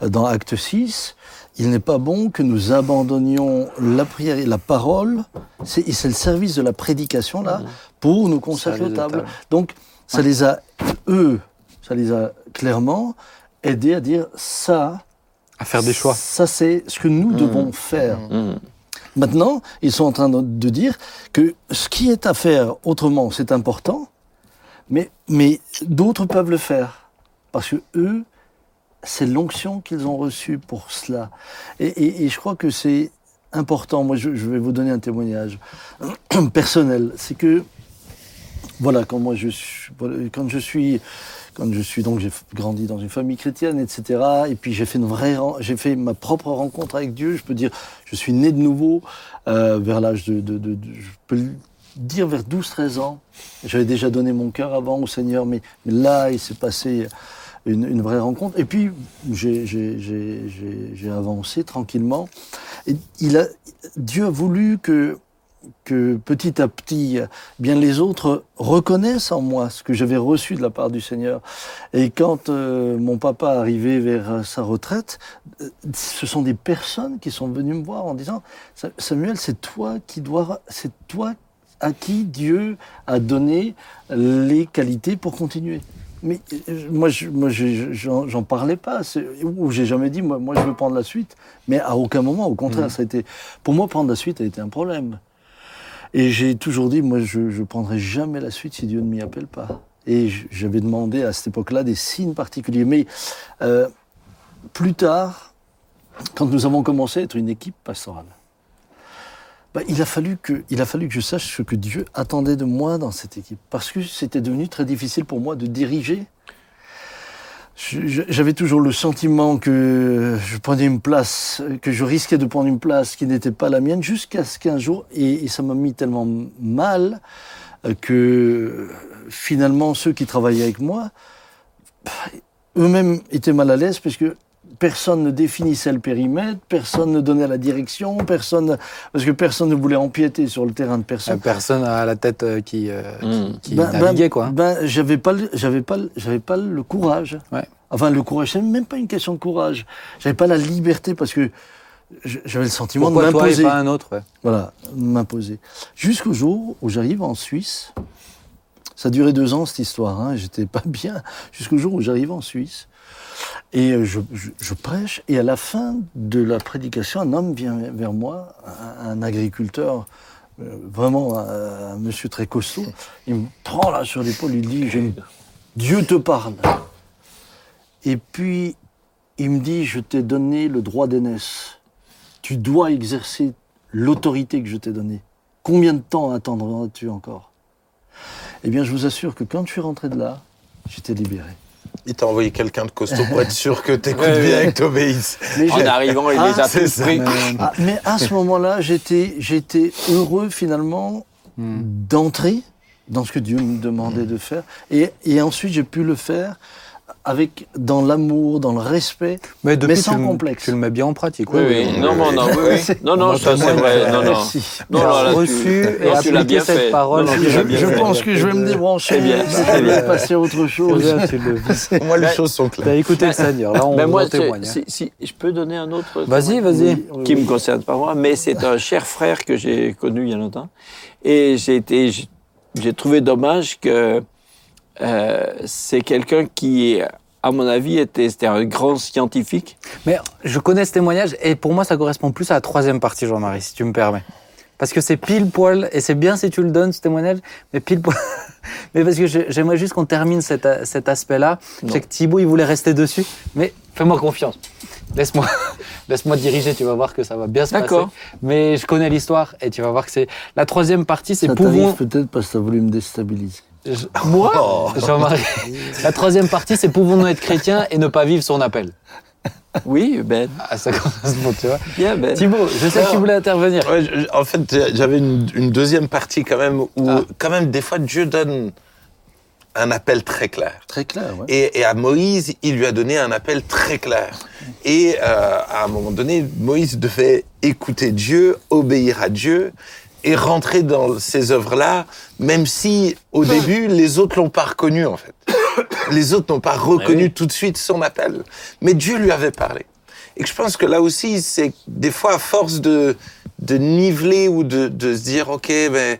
Dans Acte 6, il n'est pas bon que nous abandonnions la prière et la parole, c'est et c'est le service de la prédication là, pour nous consacrer aux de tables. table. Donc, ça les a, eux, ça les a clairement aidés à dire ça, À faire des choix. ça c'est ce que nous devons faire. Mhm. Maintenant, ils sont en train de, dire que ce qui est à faire autrement, c'est important, mais, mais d'autres peuvent le faire. Parce que eux, c'est l'onction qu'ils ont reçue pour cela. Et, je crois que c'est important. Moi, je, je vais vous donner un témoignage [clears throat] personnel. C'est que, voilà, quand moi je suis, quand je suis, quand je suis donc j'ai grandi dans une famille chrétienne, etc. Et puis j'ai fait une vraie, j'ai fait ma propre rencontre avec Dieu. Je peux dire, je suis né de nouveau euh, vers l'âge de, de, de- je peux dire vers 12-13 ans. J'avais déjà donné mon cœur avant au Seigneur, mais, là il s'est passé une, une vraie rencontre. Et puis j'ai- avancé tranquillement. Il a, Dieu a voulu que que petit à petit, bien les autres reconnaissent en moi ce que j'avais reçu de la part du Seigneur. Et quand euh, mon papa arrivait vers euh, sa retraite, euh, ce sont des personnes qui sont venues me voir en disant Sa- Samuel, c'est toi qui dois, c'est toi à qui Dieu a donné les qualités pour continuer. Mais moi, je, moi, je- j'en, parlais pas. Ou j'ai jamais dit, moi, moi, je veux prendre la suite. Mais à aucun moment, au contraire, ça a été, pour moi, prendre la suite a été un problème. Et j'ai toujours dit, moi, je ne prendrai jamais la suite si Dieu ne m'y appelle pas. Et j'avais demandé à cette époque-là des signes particuliers. Mais euh, plus tard, quand nous avons commencé à être une équipe pastorale, bah, il, a fallu que, il a fallu que je sache ce que Dieu attendait de moi dans cette équipe. Parce que c'était devenu très difficile pour moi de diriger. J'avais toujours le sentiment que je prenais une place, que je risquais de prendre une place qui n'était pas la mienne, jusqu'à ce qu'un jour, et, ça m'a mis tellement mal, euh, que finalement ceux qui travaillaient avec moi, eux-mêmes étaient mal à l'aise, parce que personne ne définissait le périmètre, personne ne donnait la direction, personne, parce que personne ne voulait empiéter sur le terrain de Euh, personne. Personne à la tête euh, qui, euh, Mm. qui, qui Ben- ben- naviguait, quoi. Ben, j'avais pas, le- j'avais pas, j'avais pas le courage. Ouais. Enfin, le courage, c'est même pas une question de courage. J'avais pas la liberté parce que j'avais le sentiment Pourquoi de m'imposer. pas un autre ouais. Voilà, m'imposer. Jusqu'au jour où j'arrive en Suisse. Ça a duré deux ans cette histoire. Hein, J'étais pas [laughs] bien. Jusqu'au jour où j'arrive en Suisse et euh, je, prêche. Et à la fin de la prédication, un homme vient vers moi, un, agriculteur. euh, Vraiment un, monsieur très costaud, il me prend là sur l'épaule, il dit Dieu te parle. Et puis il me dit Je t'ai donné le droit d'aînesse. Tu dois exercer l'autorité que je t'ai donnée. Combien de temps attendras-tu encore? Eh bien, je vous assure que quand je suis rentré de là, j'étais libéré. Il t'a envoyé quelqu'un de costaud pour être sûr que t'écoutes [laughs] Ouais, bien ouais. et que t'obéisses. Mais En arrivant, il Ah, les a c'est tous ça. pris. Ah, mais à ce moment-là, j'étais, j'étais heureux finalement Hmm. d'entrer dans ce que Dieu me demandait de faire. Et, et ensuite, j'ai pu le faire avec, dans l'amour, dans le respect. Mais, depuis, sans tu le- complexe. Tu le mets bien en pratique. Oui, oui. Non, non, non, oui, oui. Non, non, ça c'est vrai. Non, non. Merci. Non, Tu non, là, tu- reçu et non, appliqué bien cette fait. parole. Non, Je, l'as bien je fait. pense que je vais me débrancher. C'est bien, Ça c'est bien. va passer à autre chose. moins, les choses sont T'as claires. écouté le Seigneur. Là, on, Ben moi, témoigne. c'est- si, si je peux donner un autre. Vas-y, vas-y. Oui, oui, qui oui. me concerne pas moi, mais c'est un cher frère que j'ai connu il y a longtemps. Et j'ai été, j'ai trouvé dommage que euh, c'est quelqu'un qui, à mon avis, était, un grand scientifique. Mais je connais ce témoignage et pour moi, ça correspond plus à la troisième partie, Jean-Marie, si tu me permets. parce que c'est pile poil, et c'est bien si tu le donnes, ce témoignage, mais pile poil. [laughs] mais parce que j'aimerais juste qu'on termine cet, aspect-là. Je sais que Thibaut, il voulait rester dessus, mais fais-moi confiance. Laisse-moi [laughs] laisse-moi diriger, tu vas voir que ça va bien se passer. D'accord. Mais je connais l'histoire, et tu vas voir que c'est. La troisième partie, c'est Ça pouvons. t'arrive peut-être parce que tu as voulu me déstabiliser. Je- Moi Jean-Marie. La troisième partie, c'est pouvons-nous être chrétiens et ne pas vivre son appel? Oui, Ben. Ah, ça correspond, tu vois. Bien, Ben. Thibaut, je sais que tu voulais intervenir. Ouais, je- en fait, j'avais une, une deuxième partie quand même où, Ah. quand même, des fois, Dieu donne un appel très clair. Très clair, ouais. Et, et à Moïse, il lui a donné un appel très clair. Et euh, à un moment donné, Moïse devait écouter Dieu, obéir à Dieu et rentrer dans ces œuvres-là, même si au [laughs] début, les autres l'ont pas reconnu en fait. Les autres n'ont pas reconnu tout de suite son appel. Mais Dieu lui avait parlé. Et je pense que là aussi, c'est des fois à force de, de niveler ou de, de se dire, OK, ben,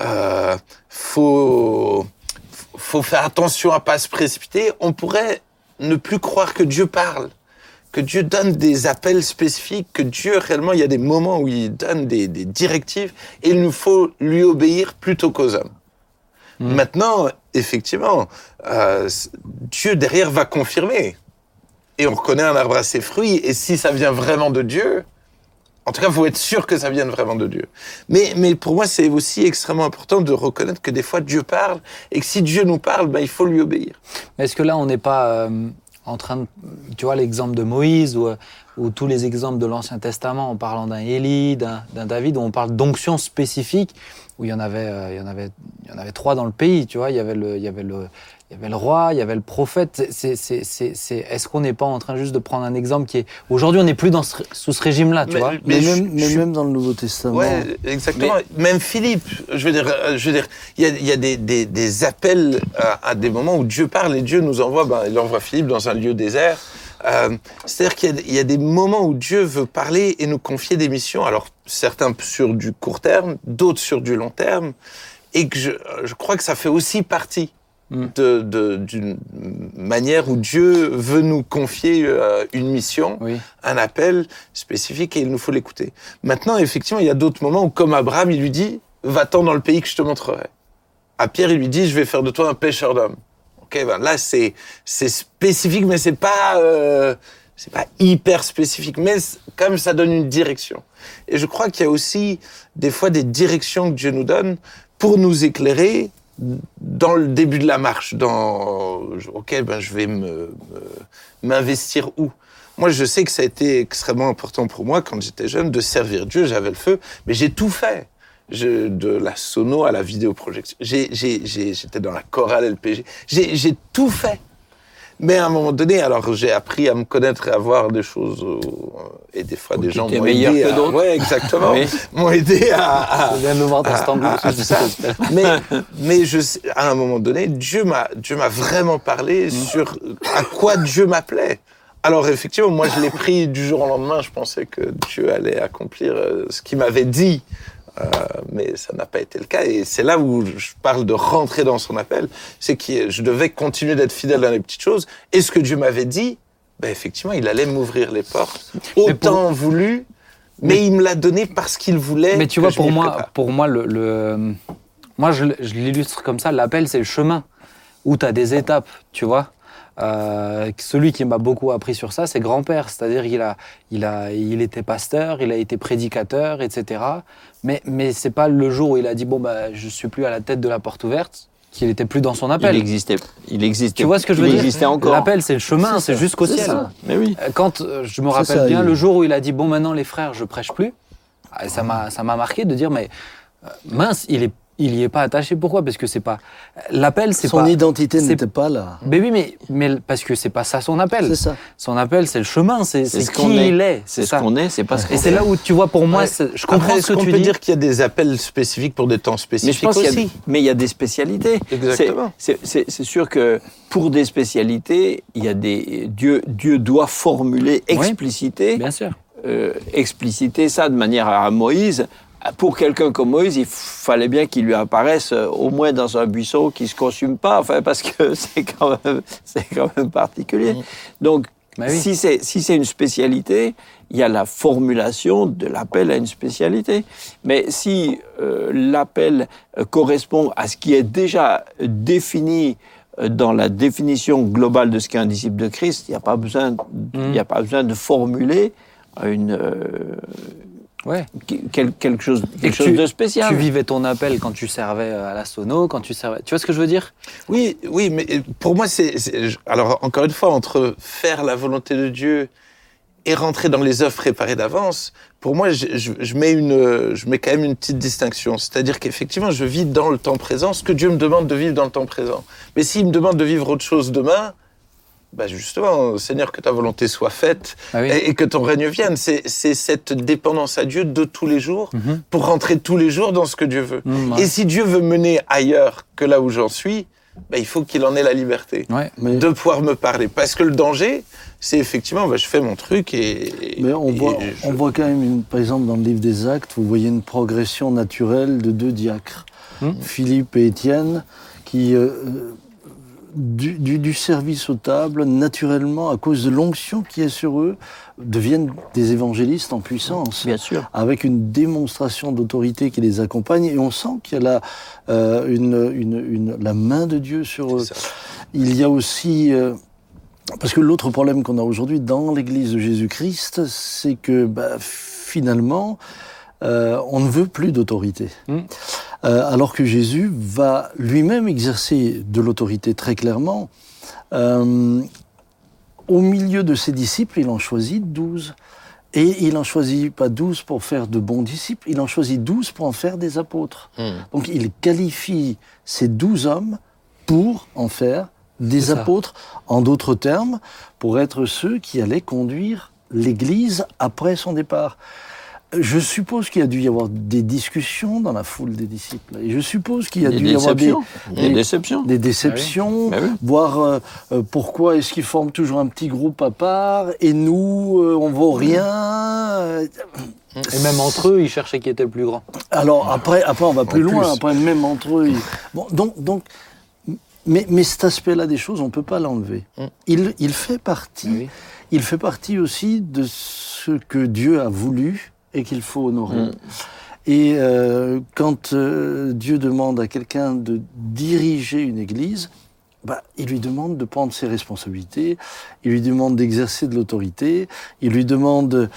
euh, faut, faut faire attention à pas se précipiter, on pourrait ne plus croire que Dieu parle, que Dieu donne des appels spécifiques, que Dieu réellement, il y a des moments où il donne des, des directives et il nous faut lui obéir plutôt qu'aux hommes. Maintenant, effectivement, euh, Dieu derrière va confirmer. Et on reconnaît un arbre à ses fruits. Et si ça vient vraiment de Dieu, en tout cas, il faut être sûr que ça vienne vraiment de Dieu. Mais, mais pour moi, c'est aussi extrêmement important de reconnaître que des fois, Dieu parle. Et que si Dieu nous parle, ben, il faut lui obéir. Mais est-ce que là, on n'est pas euh, en train de. Tu vois, l'exemple de Moïse ou, ou tous les exemples de l'Ancien Testament en parlant d'un Élie, d'un d'un David, où on parle d'onction spécifique, où il y, en avait, euh, il, y en avait, il y en avait trois dans le pays, tu vois. Il y avait le, il y avait le, il y avait le roi, il y avait le prophète. C'est- c'est- c'est- c'est- Est-ce qu'on n'est pas en train juste de prendre un exemple qui est. Aujourd'hui, on n'est plus dans ce- sous ce régime-là, tu Mais- vois? Mais, je- même, mais je- même dans le Nouveau Testament, Ouais, exactement. Même Philippe, je veux dire, euh, je veux dire, il y a, il y a des, des, des appels à, à des moments où Dieu parle et Dieu nous envoie, ben, il envoie Philippe dans un lieu désert. Euh, C'est-à-dire qu'il y a- il y, a des moments où Dieu veut parler et nous confier des missions. Alors certains sur du court terme, d'autres sur du long terme, et que je, je crois que ça fait aussi partie d'une manière où Dieu veut nous confier euh, une mission Oui. un appel spécifique et il nous faut l'écouter. Maintenant, effectivement, il y a d'autres moments où, comme Abraham, il lui dit Va-t'en dans le pays que je te montrerai. À Pierre, il lui dit Je vais faire de toi un pêcheur d'hommes. Ok, ben là, c'est c'est spécifique, mais c'est pas euh, c'est pas hyper spécifique, mais comme ça donne une direction. Et je crois qu'il y a aussi des fois des directions que Dieu nous donne pour nous éclairer dans le début de la marche. Dans ok, ben je vais m'investir où? Moi, je sais que ça a été extrêmement important pour moi quand j'étais jeune de servir Dieu. J'avais le feu, mais j'ai tout fait. De la sono à la vidéoprojection. J'ai- J'étais dans la chorale LPG. J'ai j'ai tout fait. Mais à un moment donné, alors j'ai appris à me connaître et à voir des choses. euh, et des fois, Où des gens m'ont aidé. que à- d'autres. Ouais, exactement. Oui. M'ont aidé à, à, angle. ah, ah, je ça. mais, mais je, sais- à un moment donné, Dieu m'a, Dieu m'a vraiment parlé sur à quoi Dieu m'appelait. Alors effectivement, moi je l'ai pris du jour au lendemain. Je pensais que Dieu allait accomplir euh, ce qu'il m'avait dit, Euh, mais ça n'a pas été le cas. Et c'est là où je parle de rentrer dans son appel, c'est que je devais continuer d'être fidèle dans les petites choses. Et ce que Dieu m'avait dit, ben effectivement, il allait m'ouvrir les portes autant voulu. Mais, il me l'a donné parce qu'il voulait. Mais tu vois, pour moi, prépare. pour moi, le, le- moi, je, je l'illustre comme ça. L'appel, c'est le chemin où tu as des étapes, tu vois. Euh, celui qui m'a beaucoup appris sur ça, c'est grand-père. C'est-à-dire qu'il a, il a, il était pasteur, il a été prédicateur, etc. Mais, mais c'est pas le jour où il a dit bon bah je suis plus à la tête de la porte ouverte qu'il était plus dans son appel. Il existait. Il existait. Tu vois ce que je veux il dire existait encore. L'appel, c'est le chemin, c'est jusqu'au C'est ciel. ça. Mais oui. Euh, Quand euh, je me rappelle ça, bien il- le jour où il a dit bon maintenant les frères je prêche plus, ah, ça m'a ça m'a marqué de dire mais mince il est il y est pas attaché pourquoi? Parce que c'est pas l'appel c'est son pas identité c'est- n'était pas là. mais oui mais mais parce que c'est pas ça son appel C'est ça. son appel c'est le chemin c'est ce qui qu'on est. il est C'est ce ça qu'on est, c'est pas ce qu'on et c'est est. là où tu vois pour moi Ouais. je comprends Après, ce que qu'on tu peut dis dire qu'il y a des appels spécifiques pour des temps Mais spécifiques je pense qu'il y a, aussi mais il y a des spécialités. Exactement. C'est- C'est c'est- c'est sûr que pour des spécialités, il y a des Dieu Dieu doit formuler, expliciter, bien sûr euh, expliciter ça de manière à Moïse. Pour quelqu'un comme Moïse, il fallait bien qu'il lui apparaisse euh, au moins dans un buisson qui se consume pas, enfin parce que [laughs] c'est quand même c'est quand même particulier. Mm. Donc Bah oui. Si c'est si c'est une spécialité, il y a la formulation de l'appel à une spécialité. Mais si euh, l'appel euh, correspond à ce qui est déjà défini euh, dans la définition globale de ce qu'est un disciple de Christ, il n'y a pas besoin il n'y a pas besoin de formuler une euh, Ouais. quel- quelque chose Et quelque que chose tu, de spécial. tu vivais ton appel quand tu servais euh, à la sono, quand tu servais. Tu vois ce que je veux dire? Oui, oui, mais pour moi, c'est. Alors, encore une fois, entre faire la volonté de Dieu et rentrer dans les œuvres préparées d'avance, pour moi, je, je- je mets une, je mets quand même une petite distinction. C'est-à-dire qu'effectivement, je vis dans le temps présent ce que Dieu me demande de vivre dans le temps présent. Mais s'il me demande de vivre autre chose demain, bah justement, Seigneur, que ta volonté soit faite Ah oui. et, et que ton règne vienne. C'est cette dépendance à Dieu de tous les jours Mhm. pour rentrer tous les jours dans ce que Dieu veut. Mm, ouais. Et si Dieu veut mener ailleurs que là où j'en suis, bah, il faut qu'il en ait la liberté Ouais. Mais, de pouvoir me parler. Parce que le danger, c'est effectivement, bah, je fais mon truc et. mais on, et voit, je- on voit quand même, une, par exemple, dans le livre des Actes, vous voyez une progression naturelle de deux diacres, Hmm. Philippe et Étienne, qui, euh, du, du- du service aux tables, naturellement, à cause de l'onction qui est sur eux, deviennent des évangélistes en puissance. Bien sûr. avec une démonstration d'autorité qui les accompagne et on sent qu'il y a là euh, une, une- une- la main de Dieu sur eux. Il y a aussi euh, parce que l'autre problème qu'on a aujourd'hui dans l'Église de Jésus-Christ, c'est que bah, finalement euh, on ne veut plus d'autorité. Mm. Euh, alors que Jésus va lui-même exercer de l'autorité très clairement. Euh, au milieu de ses disciples, il en choisit douze. Et il en choisit pas douze pour faire de bons disciples, il en choisit douze pour en faire des apôtres. Mm. Donc il qualifie ces douze hommes pour en faire des apôtres, en d'autres termes, pour être ceux qui allaient conduire l'Église après son départ. Je suppose qu'il y a dû y avoir des discussions dans la foule des disciples. Et je suppose qu'il y a Des dû y avoir des, déceptions. Des des- déceptions. des déceptions, Bah oui. voir euh, euh, pourquoi est-ce qu'ils forment toujours un petit groupe à part et nous, euh, on vaut rien. euh, Et même entre eux, ils cherchaient qui était le plus grand. alors après, après on va plus En loin. plus. Après même entre eux. ils- Bon, donc, donc, mais, mais cet aspect-là des choses, on peut pas l'enlever. Mm. Il, il fait partie. Oui. Il fait partie aussi de ce que Dieu a voulu et qu'il faut honorer. Mm. Et euh, quand euh, Dieu demande à quelqu'un de diriger une église, bah, il lui demande de prendre ses responsabilités, il lui demande d'exercer de l'autorité, il lui demande,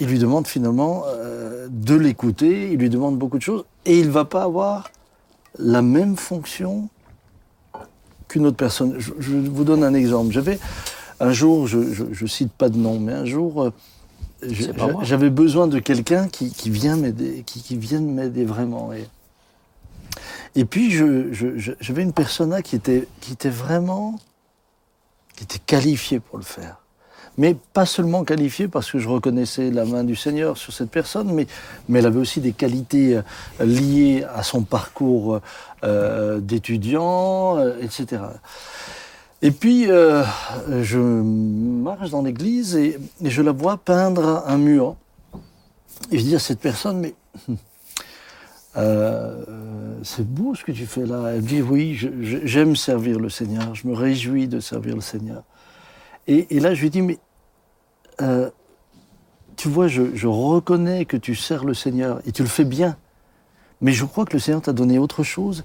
il lui demande finalement euh, de l'écouter, il lui demande beaucoup de choses, et il va pas avoir la même fonction qu'une autre personne. Je, je vous donne un exemple. J'avais un jour, je, je, je cite pas de nom, mais un jour, j'avais besoin de quelqu'un qui, qui vient m'aider, qui, qui vienne m'aider vraiment. Et, et puis, je- je- je- j'avais une persona qui était, qui était vraiment, qui était qualifiée pour le faire. Mais pas seulement qualifiée parce que je reconnaissais la main du Seigneur sur cette personne, mais, mais elle avait aussi des qualités euh, liées à son parcours euh, d'étudiant, euh, etc. Et puis, euh, je marche dans l'église et, et je la vois peindre un mur. Et je dis à cette personne, mais [laughs] euh, c'est beau ce que tu fais là. Elle me dit, oui, j'aime servir le Seigneur, je me réjouis de servir le Seigneur. Et, et là, je lui dis, mais euh, tu vois, je, je reconnais que tu sers le Seigneur et tu le fais bien. Mais je crois que le Seigneur t'a donné autre chose.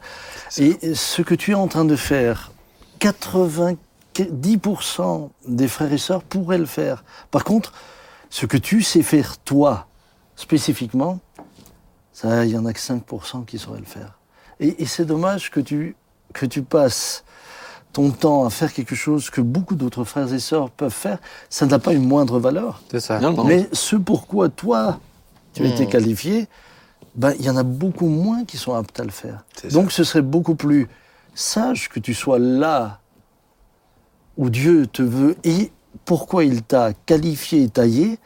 Et ce que tu es en train de faire, 90% des frères et sœurs pourraient le faire. Par contre, ce que tu sais faire toi, spécifiquement, ça, il y en a que 5% qui sauraient le faire. Et, et c'est dommage que tu, que tu passes ton temps à faire quelque chose que beaucoup d'autres frères et sœurs peuvent faire. Ça n'a pas une moindre valeur. C'est ça. Non, non. Mais ce pourquoi toi, tu as été Hmm. qualifié, ben, il y en a beaucoup moins qui sont aptes à le faire. Donc ce serait beaucoup plus sage que tu sois là où Dieu te veut et pourquoi il t'a qualifié et taillé,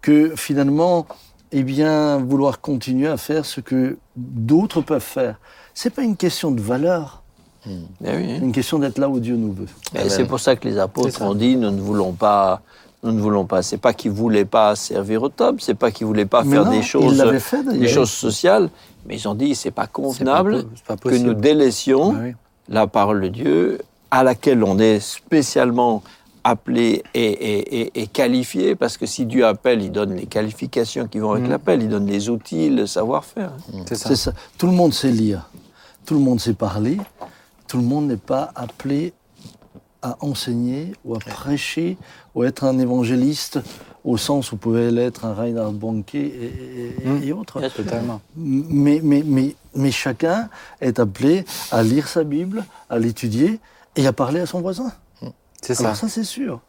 que finalement, eh bien, vouloir continuer à faire ce que d'autres peuvent faire. C'est pas une question de valeur, Eh oui. c'est une question d'être là où Dieu nous veut. Et c'est pour ça que les apôtres ont dit nous ne voulons pas, nous ne voulons pas. C'est pas qu'ils voulaient pas servir au top, c'est pas qu'ils voulaient pas Mais faire non, des choses, fait, des choses sociales, mais ils ont dit c'est pas convenable pas que nous délaissions Bah oui. la parole de Dieu à laquelle on est spécialement appelé et, et- et- et qualifié, parce que si Dieu appelle, il donne les qualifications qui vont avec Mhm. l'appel, il donne les outils, le savoir-faire. C'est ça. C'est ça. Tout le monde sait lire, tout le monde sait parler, tout le monde n'est pas appelé à enseigner ou à prêcher ou à être un évangéliste au sens où pouvait l'être un Reinhard Bonnke et, Mm. et autres. Totalement. Mais, mais, mais, mais chacun est appelé à lire sa Bible, à l'étudier et à parler à son voisin. C'est ça. Alors ça, c'est sûr.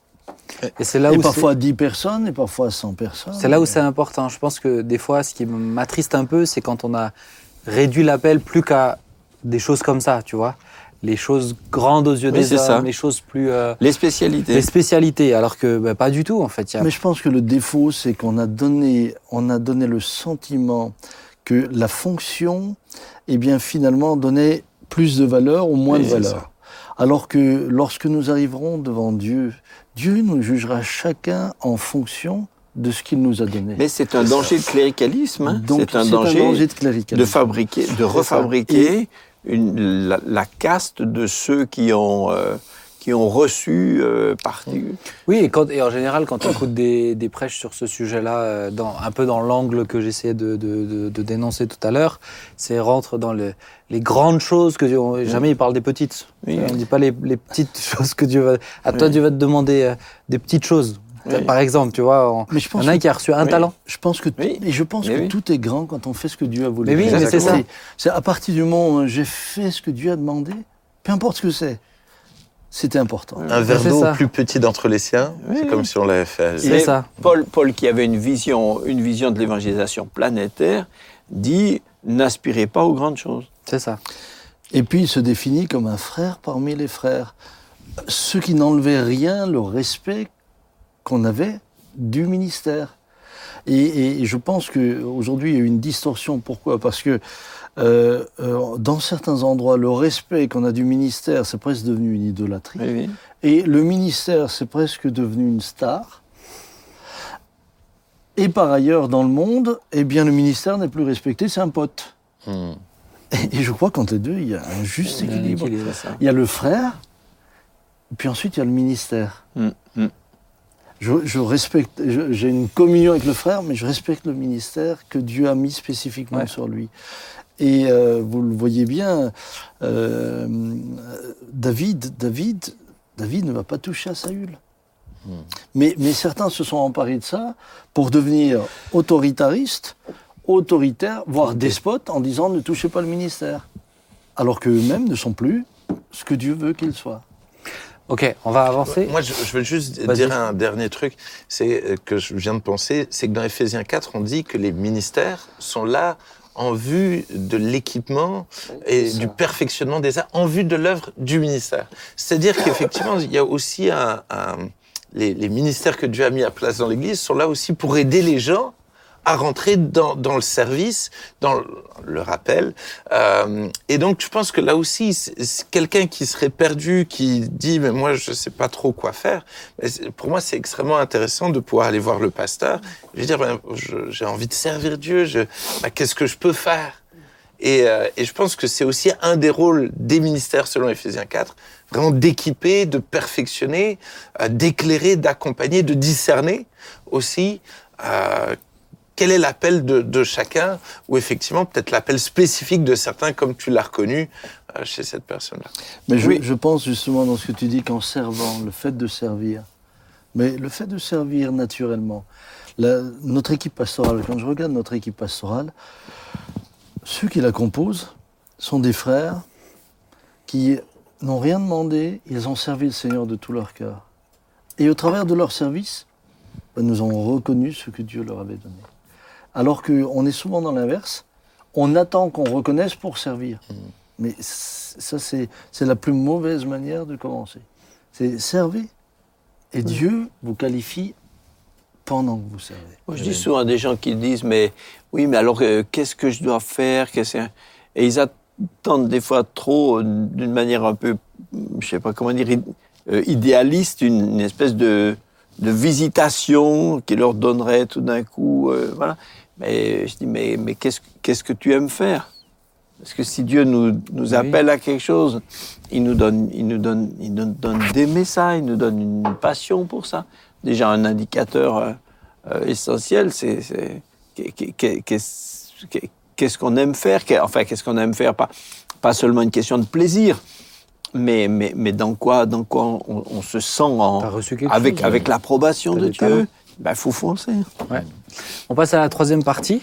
Et c'est là et où parfois 10 personnes et parfois 100 personnes. c'est là où c'est important. Je pense que des fois, ce qui m'attriste un peu, c'est quand on a réduit l'appel plus qu'à des choses comme ça, tu vois. Les choses grandes aux yeux Oui, des hommes, ça. les choses plus euh, Les spécialités. les spécialités, alors que bah, pas du tout en fait. Il y a- Mais je pense que le défaut, c'est qu'on a donné, on a donné le sentiment que la fonction, eh bien, finalement, donnait plus de valeur ou moins Oui, de valeur. ça. Alors que lorsque nous arriverons devant Dieu, Dieu nous jugera chacun en fonction de ce qu'il nous a donné. Mais c'est un danger de cléricalisme. hein. Donc, C'est un danger, de cléricalisme. de fabriquer, de refabriquer une, la, la caste de ceux qui ont, euh, qui ont reçu euh, partie. Oui, et, quand, et en général, quand on écoute des, des prêches sur ce sujet-là, euh, un peu dans l'angle que j'essayais de, de, de- de dénoncer tout à l'heure, c'est rentre dans le- les grandes choses que Dieu. on- Jamais il parle des petites. Oui. On ne dit pas les, les petites [laughs] choses que Dieu va. À toi, Oui. Dieu va te demander euh, des petites choses. Oui. Par exemple, tu vois, on- Mais je il y pense en a un qui a reçu un Oui. talent. Je pense que, Oui. et je pense Mais que oui. tout est grand quand on fait ce que Dieu a voulu. Mais oui, mais c'est ça. C'est à partir du moment où j'ai fait ce que Dieu a demandé, peu importe ce que c'est, c'était important. Un verre d'eau plus petit d'entre les siens, Oui. c'est comme si on l'avait fait. C'est ça. Paul, Paul, qui avait une vision, une vision de l'évangélisation planétaire, dit n'aspirez pas aux grandes choses. C'est ça. Et puis il se définit comme un frère parmi les frères. Ce qui n'enlevait rien le respect qu'on avait du ministère. Et, et je pense qu'aujourd'hui, il y a eu une distorsion. Pourquoi? Parce que euh, euh, dans certains endroits, le respect qu'on a du ministère, c'est presque devenu une idolâtrie. Oui, oui. Et le ministère, c'est presque devenu une star. Et par ailleurs, dans le monde, eh bien, le ministère n'est plus respecté, c'est un pote. Hmm. Et je crois qu'entre les deux, il y a un juste équilibre. Il y a le frère, puis ensuite il y a le ministère. Mm, mm. Je, je respecte, j'ai une communion avec le frère, mais je respecte le ministère que Dieu a mis spécifiquement Ouais. sur lui. Et euh, vous le voyez bien, euh, David, David, David ne va pas toucher à Saül. Mais, mais certains se sont emparés de ça pour devenir autoritaristes, autoritaires, voire despotes, en disant ne touchez pas le ministère. Alors qu'eux-mêmes ne sont plus ce que Dieu veut qu'ils soient. Ok, on va avancer. Moi, je, je veux juste dire un dernier truc, c'est euh, que je viens de penser, c'est que dans Ephésiens 4, on dit que les ministères sont là en vue de l'équipement et du perfectionnement des arts, en vue de l'œuvre du ministère. C'est-à-dire [coughs] qu'effectivement, il y a aussi un, un- les, les ministères que Dieu a mis à place dans l'Église sont là aussi pour aider les gens à rentrer dans, dans le service, dans le, rappel. Euh, et donc, je pense que là aussi, quelqu'un qui serait perdu, qui dit, mais moi, je sais pas trop quoi faire. Pour moi, c'est extrêmement intéressant de pouvoir aller voir le pasteur. Je veux dire, ben, j'ai envie de servir Dieu. Ben, qu'est-ce que je peux faire? Et, euh, et je pense que c'est aussi un des rôles des ministères, selon Ephésiens 4, vraiment d'équiper, de perfectionner, euh, d'éclairer, d'accompagner, de discerner aussi euh, quel est l'appel de, de chacun, ou effectivement peut-être l'appel spécifique de certains, comme tu l'as reconnu euh, chez cette personne-là. Mais je, Oui. je pense justement dans ce que tu dis qu'en servant, le fait de servir, mais le fait de servir naturellement, la- notre équipe pastorale, quand je regarde notre équipe pastorale, ceux qui la composent sont des frères qui n'ont rien demandé, ils ont servi le Seigneur de tout leur cœur. Et au travers de leur service, ben, nous avons reconnu ce que Dieu leur avait donné. Alors qu'on est souvent dans l'inverse, on attend qu'on reconnaisse pour servir. Mais c- ça, c'est c'est la plus mauvaise manière de commencer. C'est servez. Et Dieu vous qualifie pendant que vous servez. Moi, je dis souvent à des gens qui disent, mais oui, mais alors euh, qu'est-ce que je dois faire? Qu'est-ce que- Et ils attendent des fois trop, euh, d'une manière un peu, je sais pas comment dire, id- euh, idéaliste, une, une espèce de, de visitation qui leur donnerait tout d'un coup, euh, voilà. Mais je dis, mais, mais qu'est-ce qu'est-ce que tu aimes faire? Parce que si Dieu nous, nous Oui. appelle à quelque chose, il nous donne, il nous donne, il nous donne d'aimer ça, il nous donne une passion pour ça. Déjà un indicateur euh, euh, essentiel, c'est c'est- qu'est- qu'est- qu'est-ce qu'est- qu'est-ce qu'on aime faire, enfin qu'est-ce qu'on aime faire, pas pas seulement une question de plaisir, mais mais mais dans quoi dans quoi on, on se sent en, avec chose, avec l'approbation de. Dieu. Ben faut foncer. Ouais. On passe à la troisième partie,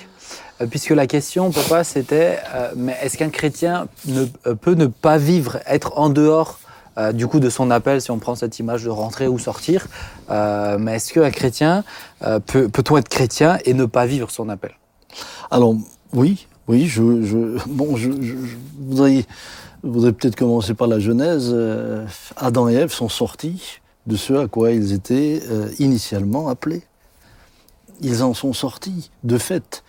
euh, puisque la question, papa, c'était euh, mais est-ce qu'un chrétien ne, euh, peut ne pas vivre, être en dehors euh, du coup de son appel, si on prend cette image de rentrer ou sortir euh, Mais est-ce qu'un chrétien euh, peut, peut-on être chrétien et ne pas vivre son appel? Alors, oui, oui, je, je- bon, je, je- je voudrais, je voudrais peut-être commencer par la Genèse. Euh, Adam et Ève sont sortis de ce à quoi ils étaient euh, initialement appelés. Ils en sont sortis, de fait.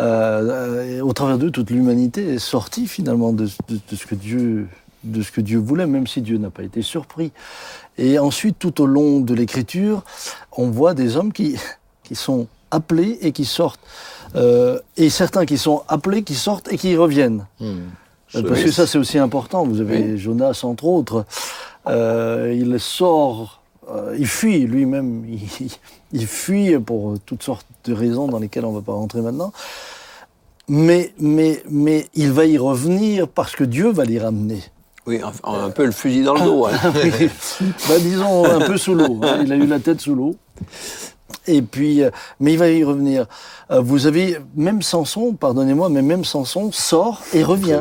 Euh, au travers d'eux, toute l'humanité est sortie finalement de, ce que Dieu, de ce que Dieu voulait, même si Dieu n'a pas été surpris. Et ensuite, tout au long de l'Écriture, on voit des hommes qui, qui sont appelés et qui sortent. Et certains qui sont appelés, qui sortent et qui reviennent. Euh, Parce que ça, c'est aussi important. Vous avez Jonas, entre autres. Euh, il sort, euh, il fuit lui-même. [laughs] Il, il fuit pour toutes sortes de raisons dans lesquelles on ne va pas rentrer maintenant. Mais, mais, mais il va y revenir parce que Dieu va l'y ramener. Oui, un, un peu le fusil dans le dos. hein. [laughs] Oui. Bah, disons un peu sous l'eau. hein. Il a eu la tête sous l'eau. Et puis, euh, mais il va y revenir. Euh, vous avez même Samson, pardonnez-moi, mais même Samson sort et revient.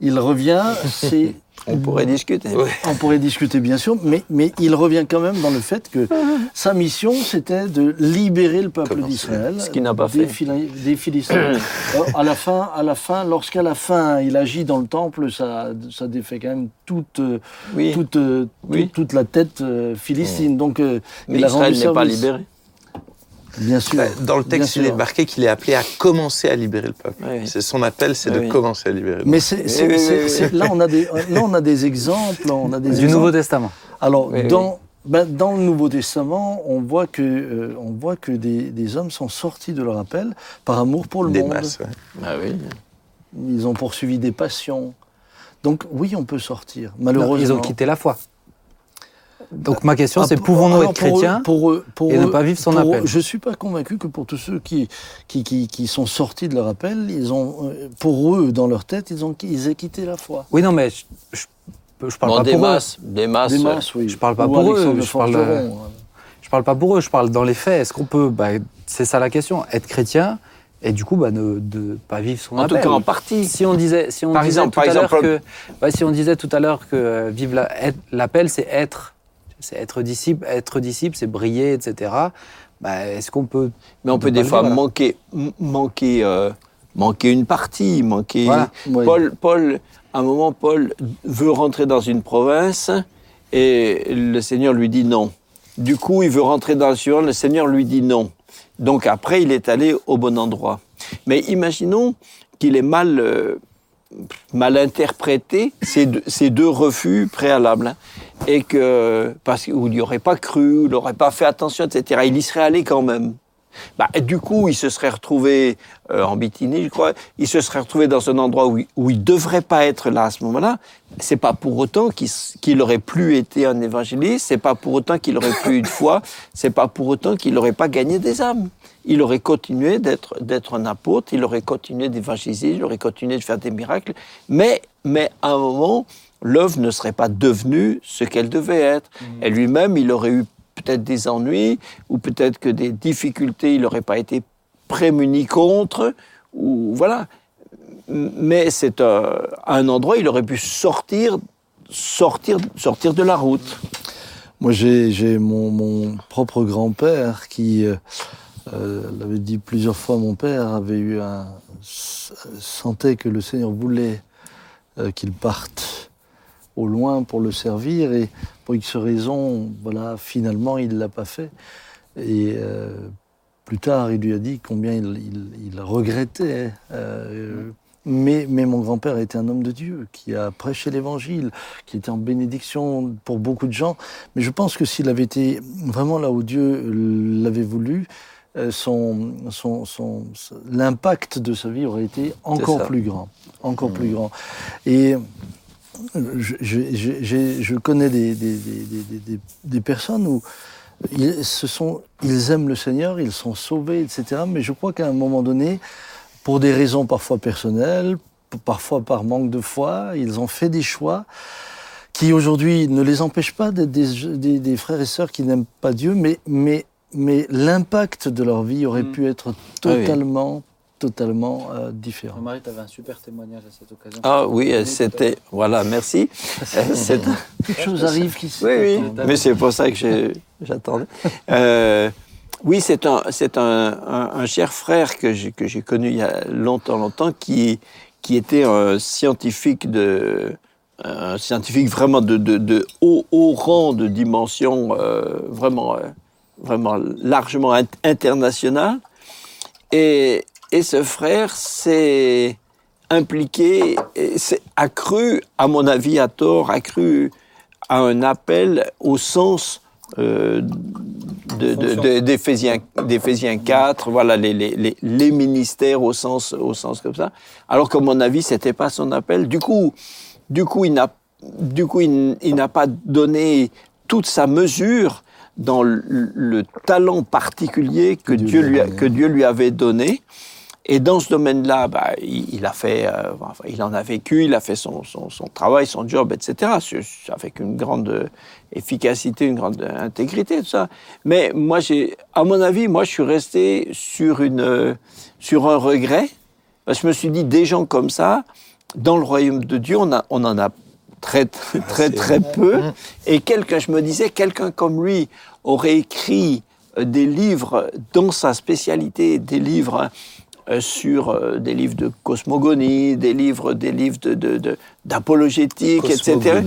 Il revient, c'est [laughs] On pourrait discuter. on pourrait discuter bien sûr, mais, mais il revient quand même dans le fait que [laughs] sa mission, c'était de libérer le peuple d'Israël Ce qu'il n'a pas des, fait. Des Philistins. [laughs] À la fin, à la fin, lorsqu'à la fin il agit dans le temple, ça, ça défait quand même toute, Oui. toute, euh, Oui. toute, toute la tête euh, philistine. Donc, euh, Mais il Israël n'est pas libéré. Bien sûr. Bah, Dans le texte, il est marqué qu'il est appelé à commencer à libérer le peuple. Oui, oui. C'est son appel, c'est Oui, de commencer à libérer. le Mais peuple. c'est- c'est- là, on a des, là, on a des exemples. On a des Du exemples. Nouveau Testament. Alors, Oui, dans, ben, dans le Nouveau Testament, on voit que, euh, on voit que des, des hommes sont sortis de leur appel par amour pour le Des monde. masses, ouais. Ah oui. Ils ont poursuivi des passions. Donc, oui, on peut sortir. Non, Malheureusement. ils ont quitté la foi. Donc ma question, Ah, c'est pouvons-nous être pour eux- chrétiens pour eux- pour et ne eux- pas vivre son pour appel eux, Je ne suis pas convaincu que pour tous ceux qui, qui, qui, qui sont sortis de leur appel, ils ont, euh, pour eux, dans leur tête, ils, ont, ils aient quitté la foi. Oui, non, mais je, je, je parle Bon, pas des pour eux. masses, des masses. Des euh, masses, oui. je parle pas Ou pour eux, je parle, Forgeron, hein. Je parle pas pour eux, je parle dans les faits. Est-ce qu'on peut, bah, c'est ça la question, être chrétien et du coup bah, ne de pas vivre son En tout appel. cas, en partie. Si on disait, si on Par disait exemple, tout par à l'heure que, ouais, si on disait tout à l'heure que euh, vivre la- l'appel, c'est être, c'est être disciple, être disciple, c'est briller, etc. Bah, est-ce qu'on peut Mais on peut des fois manquer, manquer, euh, manquer une partie, manquer. Voilà. Paul, Paul, à un moment, Paul veut rentrer dans une province et le Seigneur lui dit non. Du coup, il veut rentrer dans le Sion, le Seigneur lui dit non. Donc après, il est allé au bon endroit. Mais imaginons qu'il ait mal, euh, mal interprété ces deux, ces deux refus préalables. Et que, parce qu'il n'y aurait pas cru, il n'aurait pas fait attention, etc. Il y serait allé quand même. Bah, du coup, il se serait retrouvé euh, en Bithynie, je crois. Il se serait retrouvé dans un endroit où il, où il devrait pas être là à ce moment-là. C'est pas pour autant qu'il qu'il aurait plus été un évangéliste. C'est pas pour autant qu'il aurait plus eu de foi. C'est pas pour autant qu'il n'aurait pas gagné des âmes. Il aurait continué d'être d'être un apôtre. Il aurait continué d'évangéliser. Il aurait continué de faire des miracles. Mais mais à un moment, l'œuvre ne serait pas devenue ce qu'elle devait être. Et lui-même, il aurait eu peut-être des ennuis, ou peut-être que des difficultés, il n'aurait pas été prémuni contre, ou voilà. Mais c'est euh, un endroit, il aurait pu sortir, sortir, sortir de la route. Moi, j'ai mon, mon propre grand-père qui euh, euh, l'avait dit plusieurs fois. Mon père avait eu un sentait que le Seigneur voulait euh, qu'il parte au loin pour le servir et pour X raisons, voilà, finalement, il l'a pas fait. Et euh, plus tard, il lui a dit combien il, il- il regrettait. euh, mais, mais mon grand-père était un homme de Dieu qui a prêché l'Évangile, qui était en bénédiction pour beaucoup de gens. Mais je pense que s'il avait été vraiment là où Dieu l'avait voulu, euh, son, son, son- l'impact de sa vie aurait été encore plus grand. Encore plus grand. Et je, connais des, des, des, des, des- des personnes où ils, se sont, ils aiment le Seigneur, ils sont sauvés, etc. Mais je crois qu'à un moment donné, pour des raisons parfois personnelles, parfois par manque de foi, ils ont fait des choix qui aujourd'hui ne les empêchent pas d'être des, frères et sœurs qui n'aiment pas Dieu, mais, mais, mais l'impact de leur vie aurait Mm. pu être oui. Totalement, euh, différent. Marie, tu avais un super témoignage à cette occasion. Ah oui, euh, c'était. Voilà, merci. [laughs] Euh, Quelque chose arrive qui se Oui, oui, mais c'est pour ça que j'attendais. Euh, oui, c'est un, c'est un, un- un cher frère que j'ai, que j'ai connu il y a longtemps, longtemps, qui, qui était un scientifique de, un scientifique vraiment de, de, de haut, haut rang de dimension, euh, vraiment, euh, vraiment largement int- international. Et, et ce frère s'est impliqué, s'est accru, à mon avis, à tort, accru à un appel au sens euh, de- de- de- d'Éphésiens d'Éphésiens 4, voilà, les, les, les, les ministères au sens, au sens comme ça. Alors qu'à mon avis, c'était pas son appel. Du coup, du coup, il n'a, du coup, il, il n'a pas donné toute sa mesure dans le, le talent particulier que Dieu Dieu, lui lui, a a- donné. que Dieu lui avait donné. Et dans ce domaine-là, bah, il, il a fait, euh, enfin, il en a vécu, il a fait son, son, son travail, son job, etc. Avec une grande efficacité, une grande intégrité, tout ça. Mais moi, j'ai, à mon avis, moi, je suis resté sur une, sur un regret. Parce que je me suis dit, des gens comme ça, dans le royaume de Dieu, on, a, on en a très, très, très, très peu. Et quelqu'un, je me disais, quelqu'un comme lui aurait écrit euh, des livres dans sa spécialité, des livres sur euh, des livres de cosmogonie, des livres, des livres de, de- de- d'apologétique, etc.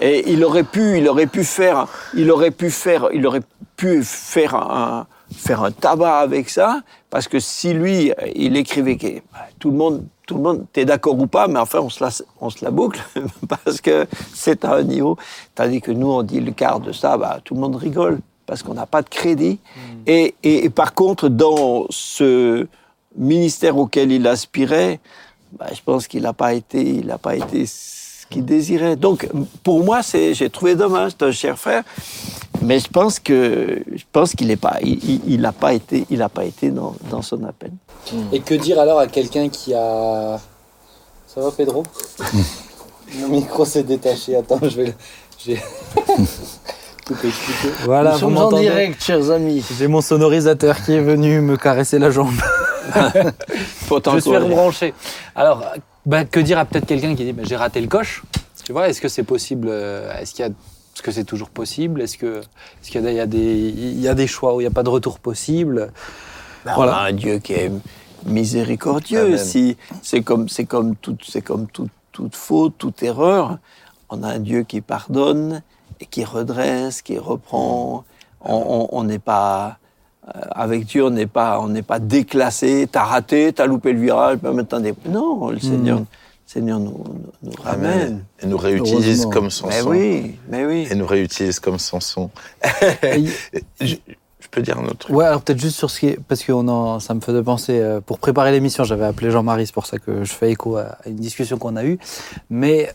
Et il aurait pu, il aurait pu faire, il aurait pu faire, il aurait pu faire un, faire un tabac avec ça, parce que si lui, euh, il écrivait que bah, tout le monde, tout le monde, t'es d'accord ou pas, mais enfin on se la, on se la boucle [laughs] parce que c'est à un niveau. Tandis que nous, on dit le quart de ça, bah, tout le monde rigole parce qu'on n'a pas de crédit. Et, et- et par contre, dans ce ministère auquel il aspirait, bah, je pense qu'il n'a pas été, il n'a pas été ce qu'il désirait. Donc, pour moi, c'est, j'ai trouvé dommage, c'est un cher frère, mais je pense que, je pense qu'il n'est pas, il, n'a pas été, il n'a pas été dans, dans son appel. Et que dire alors à quelqu'un qui a. Ça va, Pedro? [laughs] Mon micro s'est détaché. Attends, je vais. J'ai. [laughs] Tout expliqué. Voilà, Nous sommes en direct, chers amis. J'ai mon sonorisateur qui est venu me caresser la jambe. [laughs] Faut Je suis rebranché. Alors, bah, que dire à peut-être quelqu'un qui dit bah, j'ai raté le coche? Tu vois, est-ce que c'est possible euh, Est-ce qu'il y a est-ce que c'est toujours possible? Est-ce que est-ce qu'il y a, y des il y a des choix où il n'y a pas de retour possible? Ben, On a un Dieu qui est miséricordieux. Si c'est comme c'est comme toute c'est comme toute toute faute, toute erreur, on a un Dieu qui pardonne et qui redresse, qui reprend. On- On on n'est pas avec Dieu, on n'est pas on n'est pas déclassé. T'as raté, t'as loupé le virage, maintenant des- non, le Seigneur le Seigneur nous, nous, nous ramène. Amen. Et nous réutilise comme Samson. Mais oui, mais oui. Et nous réutilise comme Samson. [laughs] Je, je peux dire un autre truc Ouais, alors peut-être juste sur ce qui est. Parce que on en, ça me faisait penser. euh, pour préparer l'émission, j'avais appelé Jean-Marie, c'est pour ça que je fais écho à, à une discussion qu'on a eue. Mais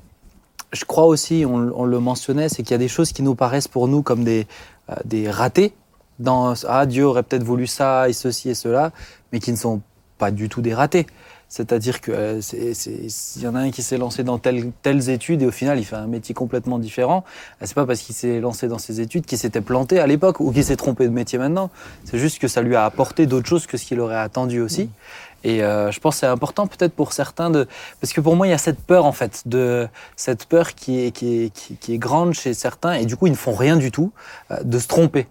je crois aussi, on, on le mentionnait, c'est qu'il y a des choses qui nous paraissent pour nous comme des, euh, des ratés. Dans Ah, Dieu aurait peut-être voulu ça et ceci et cela, mais qui ne sont pas du tout des ratés. C'est-à-dire que euh, il y en a un qui s'est lancé dans telles, telles études et au final il fait un métier complètement différent. Euh, C'est pas parce qu'il s'est lancé dans ces études qu'il s'était planté à l'époque ou qu'il s'est trompé de métier maintenant. C'est juste que ça lui a apporté d'autres choses que ce qu'il aurait attendu aussi. Et euh, je pense que c'est important peut-être pour certains de... Parce que pour moi, il y a cette peur en fait, de cette peur qui est, qui est, qui, qui est grande chez certains et du coup, ils ne font rien du tout, euh, de se tromper.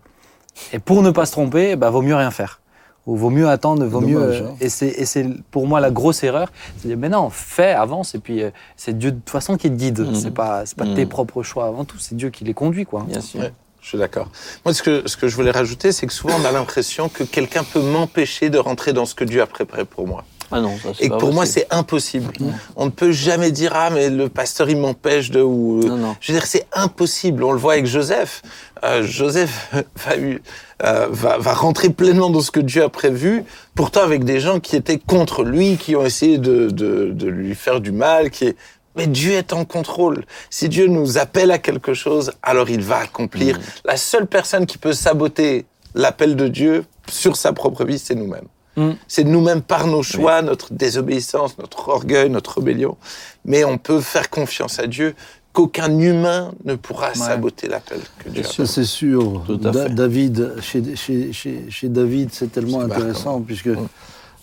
Et pour ne pas se tromper, bah, vaut mieux rien faire. Ou vaut mieux attendre, vaut mieux... Dommage, euh, hein. Et c'est et c'est pour moi la grosse erreur. C'est de dire, mais non, fais, avance, et puis euh, c'est Dieu de toute façon qui te guide. Mhm. C'est pas, c'est pas Mhm. tes propres choix avant tout, c'est Dieu qui les conduit. quoi. Bien sûr. Ouais. Je suis d'accord. Moi, ce que, ce que je voulais rajouter, c'est que souvent, on a l'impression que quelqu'un peut m'empêcher de rentrer dans ce que Dieu a préparé pour moi. Ah non, ça, Et que pour moi, c'est impossible. On ne peut jamais dire ah mais le pasteur il m'empêche de ou. Non, non. Je veux dire c'est impossible. On le voit avec Joseph. Euh, Joseph [laughs] va, eu- euh, va va rentrer pleinement dans ce que Dieu a prévu. Pourtant avec des gens qui étaient contre lui, qui ont essayé de de, de lui faire du mal, qui est mais Dieu est en contrôle. Si Dieu nous appelle à quelque chose, alors il va accomplir. La seule personne qui peut saboter l'appel de Dieu sur sa propre vie, c'est nous-mêmes. Mm. C'est nous-mêmes par nos choix, notre désobéissance, notre orgueil, notre rébellion. Mais on peut faire confiance à Dieu qu'aucun humain ne pourra saboter l'appel que Dieu a. Ça, c'est sûr. Tout à Da- fait. David, chez, chez, chez, chez David, c'est tellement intéressant, puisque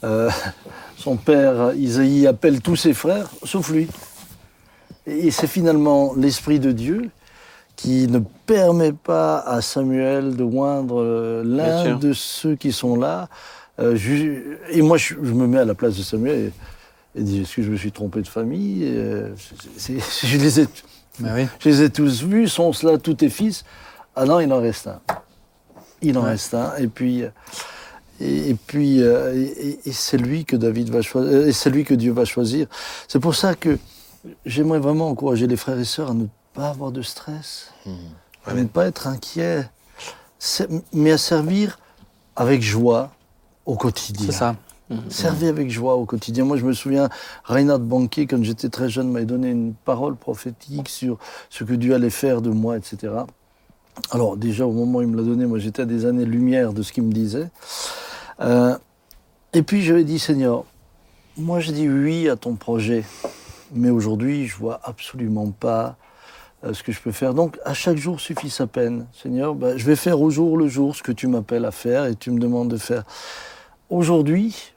euh, [laughs] son père, Isaïe, appelle tous ses frères, sauf lui. Et c'est finalement l'Esprit de Dieu qui ne permet pas à Samuel de oindre euh, l'un de ceux qui sont là. Euh, et moi, je, je me mets à la place de Samuel et, et dis, est-ce que je me suis trompé de famille Euh, [laughs] Je les ai Mais oui. je les ai tous vus, sont cela tous tes fils Ah non, il en reste un. Il en Ouais. reste un. Et puis, euh, et, et puis, euh, et, et- et c'est lui que David va choisir, et c'est lui que Dieu va choisir. C'est pour ça que j'aimerais vraiment encourager les frères et sœurs à ne pas avoir de stress, à ne pas être inquiets, mais à servir avec joie au quotidien. C'est ça. Servez avec joie au quotidien. Moi, je me souviens, Reinhard Banquier, quand j'étais très jeune, m'avait donné une parole prophétique sur ce que Dieu allait faire de moi, etc. Alors, déjà, au moment où il me l'a donné, moi, j'étais à des années-lumière de ce qu'il me disait. Euh, et puis, je lui ai dit, Seigneur, moi, je dis oui à ton projet, mais aujourd'hui, je vois absolument pas euh, ce que je peux faire. Donc, à chaque jour suffit sa peine. Seigneur, ben, je vais faire au jour le jour ce que tu m'appelles à faire et tu me demandes de faire. Aujourd'hui,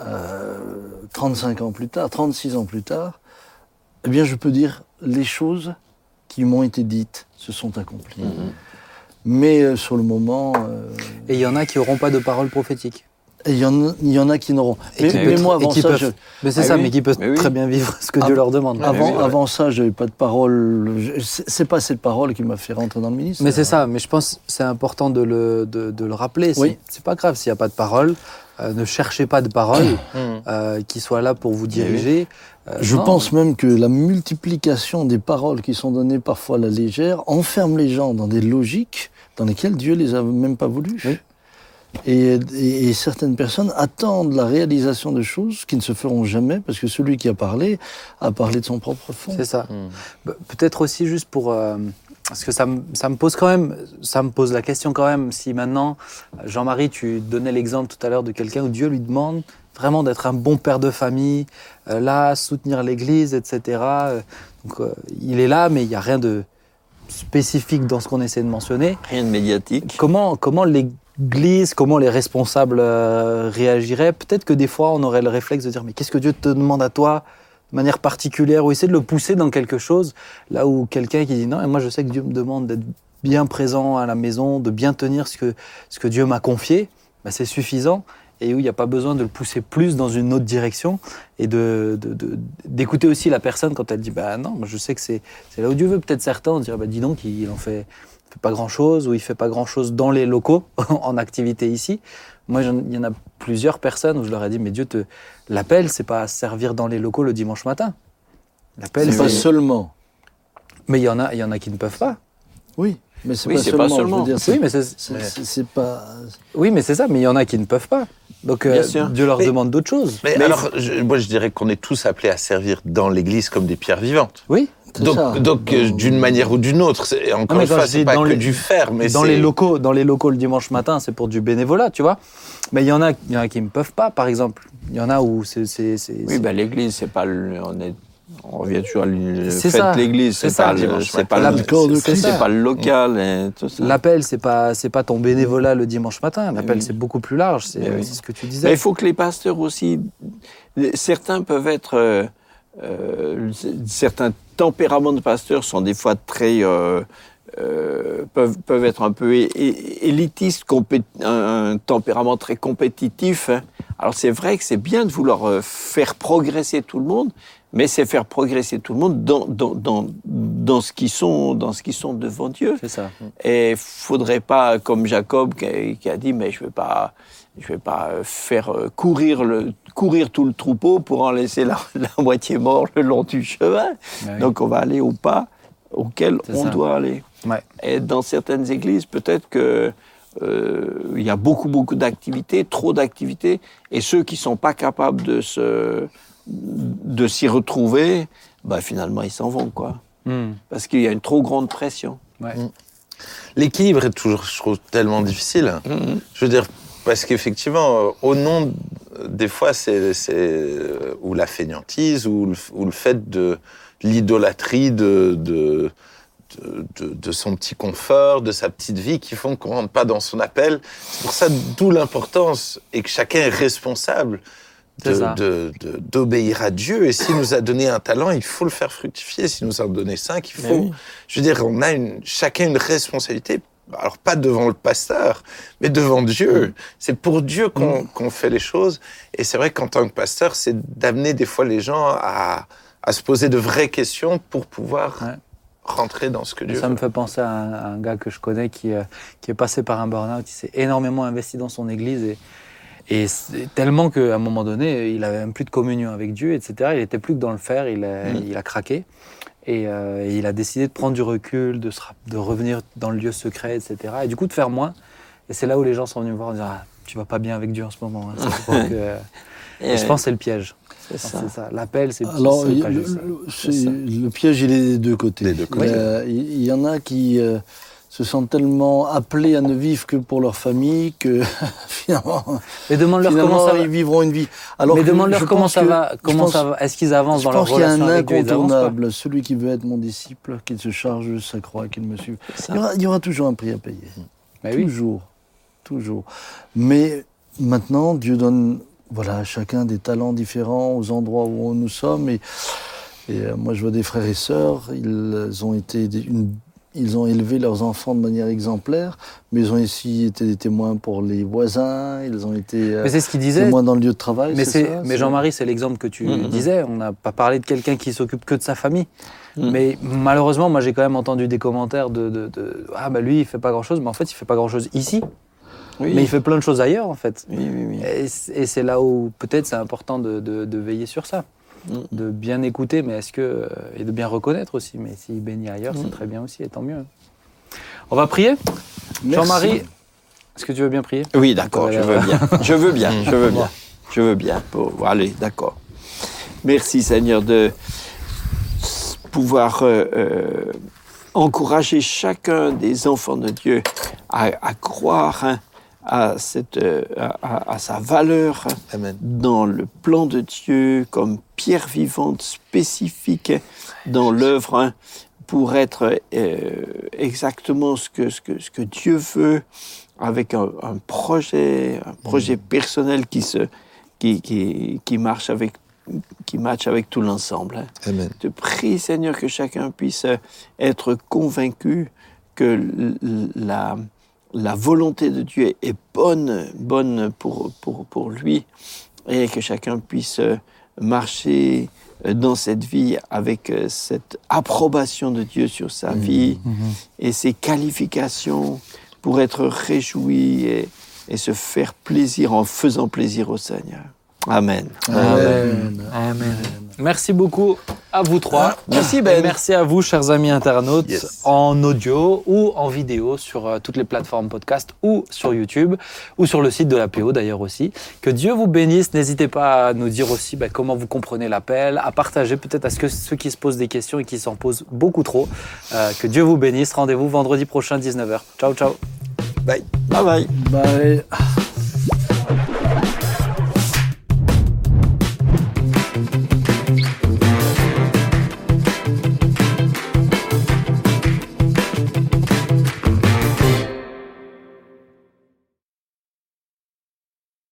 euh, 35 ans plus tard, 36 ans plus tard, eh bien, je peux dire les choses qui m'ont été dites se sont accomplies. Mais euh, sur le moment, euh, Et il y en a qui n'auront pas de parole prophétique. Et il y, en a- il y en a qui n'auront. Et Mais, mais moi, avant ça, peuvent- je- Mais c'est Ah ça, oui. mais qui peuvent Mais oui. très bien vivre ce que Ah, Dieu leur demande. avant, oui, ouais. avant ça, j'avais pas de parole. C'est pas cette parole qui m'a fait rentrer dans le ministère. Mais c'est ça, mais je pense que c'est important de le, de, de le rappeler. Oui. C'est pas grave s'il n'y a pas de parole. Euh, ne cherchez pas de parole [coughs] euh, qui soit là pour vous diriger. Euh, Je non. pense même que la multiplication des paroles qui sont données parfois à la légère enferme les gens dans des logiques dans lesquelles Dieu les a même pas voulu. Et, et- et certaines personnes attendent la réalisation de choses qui ne se feront jamais parce que celui qui a parlé a parlé de son propre fond. C'est ça. Mm. Bah, Peut-être aussi juste pour... euh, parce que ça, me- ça me pose quand même, ça me pose la question quand même, si maintenant, Jean-Marie, tu donnais l'exemple tout à l'heure de quelqu'un où Dieu lui demande vraiment d'être un bon père de famille, euh, là, soutenir l'Église, etc. Euh, Donc euh, il est là, mais il n'y a rien de spécifique dans ce qu'on essaie de mentionner. Rien de médiatique. Comment, comment comment les responsables euh, réagiraient Peut-être que des fois, on aurait le réflexe de dire Mais qu'est-ce que Dieu te demande à toi de manière particulière Ou essayer de le pousser dans quelque chose, là où quelqu'un qui dit Non, et moi je sais que Dieu me demande d'être bien présent à la maison, de bien tenir ce que, ce que Dieu m'a confié, bah, c'est suffisant. Et où il n'y a pas besoin de le pousser plus dans une autre direction et de, d'écouter aussi la personne quand elle dit bah non, je sais que c'est, c'est là où Dieu veut. Peut-être certains on dirait bah dis donc il en fait fait pas grand chose ou il fait pas grand chose dans les locaux [laughs] en activité ici. Moi, il y en a plusieurs personnes où je leur ai dit, mais Dieu te l'appel, c'est pas à servir dans les locaux le dimanche matin. L'appel, C'est pas seulement. mais il y en a, il y en a qui ne peuvent pas. Oui, mais c'est Oui, pas, c'est seulement. pas je veux seulement. dire, Oui, mais c'est, pas. oui, mais c'est ça. Mais il y en a qui ne peuvent pas. Donc euh, Bien sûr. Dieu leur Mais- demande d'autres choses. Mais, Mais alors, je- moi, je dirais qu'on est tous appelés à servir dans l'Église comme des pierres vivantes. Oui. Donc, euh, d'une manière ou d'une autre, c'est- encore mais une fois, c'est pas dans que les- du faire, mais dans les locaux, dans les locaux le dimanche matin, c'est pour du bénévolat, tu vois. Mais il y en a, il y en a qui ne peuvent pas, par exemple. Il y en a où c'est, Oui, ben l'église, c'est pas le, on est, on revient toujours à de l'église, C'est pas, c'est pas, le, local et tout ça. L'appel, c'est pas, c'est pas ton bénévolat le dimanche matin. L'appel, oui. c'est beaucoup plus large. C'est, Mais oui. ce que tu Mais disais. il faut que les pasteurs aussi, certains peuvent être, euh, euh, certains tempéraments de pasteurs sont des fois très, euh, euh, peuvent, peuvent être un peu élitistes, un, un tempérament très compétitif. hein. Alors c'est vrai que c'est bien de vouloir euh, faire progresser tout le monde, mais c'est faire progresser tout le monde dans, dans, dans, dans ce qu'ils sont, dans ce qu'ils sont devant Dieu. C'est ça. Et faudrait pas, comme Jacob qui a, qui a dit, mais je pas, je vais pas faire courir, le, courir tout le troupeau pour en laisser la, [laughs] la moitié mort le long du chemin. Oui. Donc on va aller au pas auquel on ça. doit aller. Ouais. Et dans certaines églises, peut-être que euh, il y a beaucoup, beaucoup d'activités, trop d'activités, et ceux qui sont pas capables de se, de s'y retrouver, bah finalement ils s'en vont quoi, Hmm. parce qu'il y a une trop grande pression. Ouais. L'équilibre est toujours, je trouve, tellement difficile. Je veux dire, parce qu'effectivement, euh, au nom, des fois, c'est euh, ou la fainéantise, ou le, ou le fait de l'idolâtrie de, de, de, de- son petit confort, de sa petite vie, qui font qu'on rentre pas dans son appel. C'est pour ça, d'où l'importance, et que chacun est responsable d'obéir à Dieu. Et s'il nous a donné un talent, il faut le faire fructifier. S'il nous a donné cinq, il faut oui. je veux dire, on a une, chacun une responsabilité. Alors pas devant le pasteur, mais devant Dieu. C'est pour Dieu qu'on qu'on fait les choses. Et c'est vrai qu'en tant que pasteur, c'est d'amener des fois les gens à, à se poser de vraies questions pour pouvoir Ouais. rentrer dans ce que Dieu ça veut. me fait penser à un, à un gars que je connais qui, euh, qui est passé par un burn-out. Il s'est énormément investi dans son église et, tellement qu'à un moment donné, il avait même plus de communion avec Dieu, etc. Il était plus que dans le faire, il a, Mm. il a craqué. Et, euh, et il a décidé de prendre du recul, de, se de revenir dans le lieu secret, etc. Et du coup, de faire moins. Et c'est là où les gens sont venus me voir en disant ah, Tu vas pas bien avec Dieu en ce moment. hein. Que- [laughs] Et je pense que c'est le piège. c'est ça. L'appel, c'est Alors, le, le- le piège, il est des deux côtés. Des deux côtés. Euh, Il il y, en a qui euh, se sentent tellement appelés à ne vivre que pour leur famille que [laughs] finalement, Mais demande-leur finalement, comment ça va. ils vivront une vie. Alors mais demande-leur je comment pense ça va. je Comment pense- ça va Est-ce qu'ils avancent Je dans leur pense qu'il y a relation un incontournable. Celui qui veut être mon disciple, qu'il se charge de sa croix, qu'il me suive. Il y, aura, il y aura toujours un prix à payer. Bah oui. Toujours. Toujours. Mais maintenant, Dieu donne voilà, à chacun des talents différents aux endroits où nous sommes. Et, et, euh, moi, je vois des frères et sœurs, ils ont été une- ils ont élevé leurs enfants de manière exemplaire, mais ils ont aussi été des témoins pour les voisins, ils ont été euh, Mais c'est ce qu'il disait. témoins dans le lieu de travail. Mais, c'est, ça mais Jean-Marie, c'est l'exemple que tu Mhm. disais. On n'a pas parlé de quelqu'un qui s'occupe que de sa famille. Mais malheureusement, moi, j'ai quand même entendu des commentaires de, de- de, Ah, bah lui, il fait pas grand-chose. Mais en fait, il fait pas grand-chose ici. Oui. Mais il fait plein de choses ailleurs, en fait. oui, oui, oui. Et, c'est là où peut-être c'est important de, de- de veiller sur ça. De bien écouter, mais est-ce que. euh, Et de bien reconnaître aussi. Mais s'il bénit ailleurs, c'est Mhm. très bien aussi, et tant mieux. On va prier? Jean-Marie, est-ce que tu veux bien prier? Oui, d'accord, je veux bien. [laughs] Je veux bien, je veux bien. Je veux bien. Bon, allez, d'accord. Merci Seigneur de pouvoir euh, euh, encourager chacun des enfants de Dieu à, à croire hein, à, cette, euh, à, à- sa valeur Amen. dans le plan de Dieu comme pierre vivante spécifique dans l'œuvre hein, pour être euh, exactement ce que, ce, que, ce que Dieu veut avec un, un projet, un projet personnel qui, se, qui, qui, qui marche avec qui matche avec tout l'ensemble. hein. Amen. Je te prie, Seigneur, que chacun puisse être convaincu que la, la volonté de Dieu est bonne, bonne pour, pour, pour lui et que chacun puisse euh, marcher euh, dans cette vie avec euh, cette approbation de Dieu sur sa vie et ses qualifications pour être réjoui et, et se faire plaisir en faisant plaisir au Seigneur. Amen. Amen. Amen. Merci beaucoup à vous trois. Merci, Et Ben. Merci à vous, chers amis internautes, Yes. en audio ou en vidéo sur euh, toutes les plateformes podcast ou sur YouTube ou sur le site de la PO d'ailleurs aussi. Que Dieu vous bénisse. N'hésitez pas à nous dire aussi bah, comment vous comprenez l'appel, à partager peut-être à ce que ceux qui se posent des questions et qui s'en posent beaucoup trop. Euh, que Dieu vous bénisse. Rendez-vous vendredi prochain 19h. Ciao, ciao. Bye. Bye bye. Bye.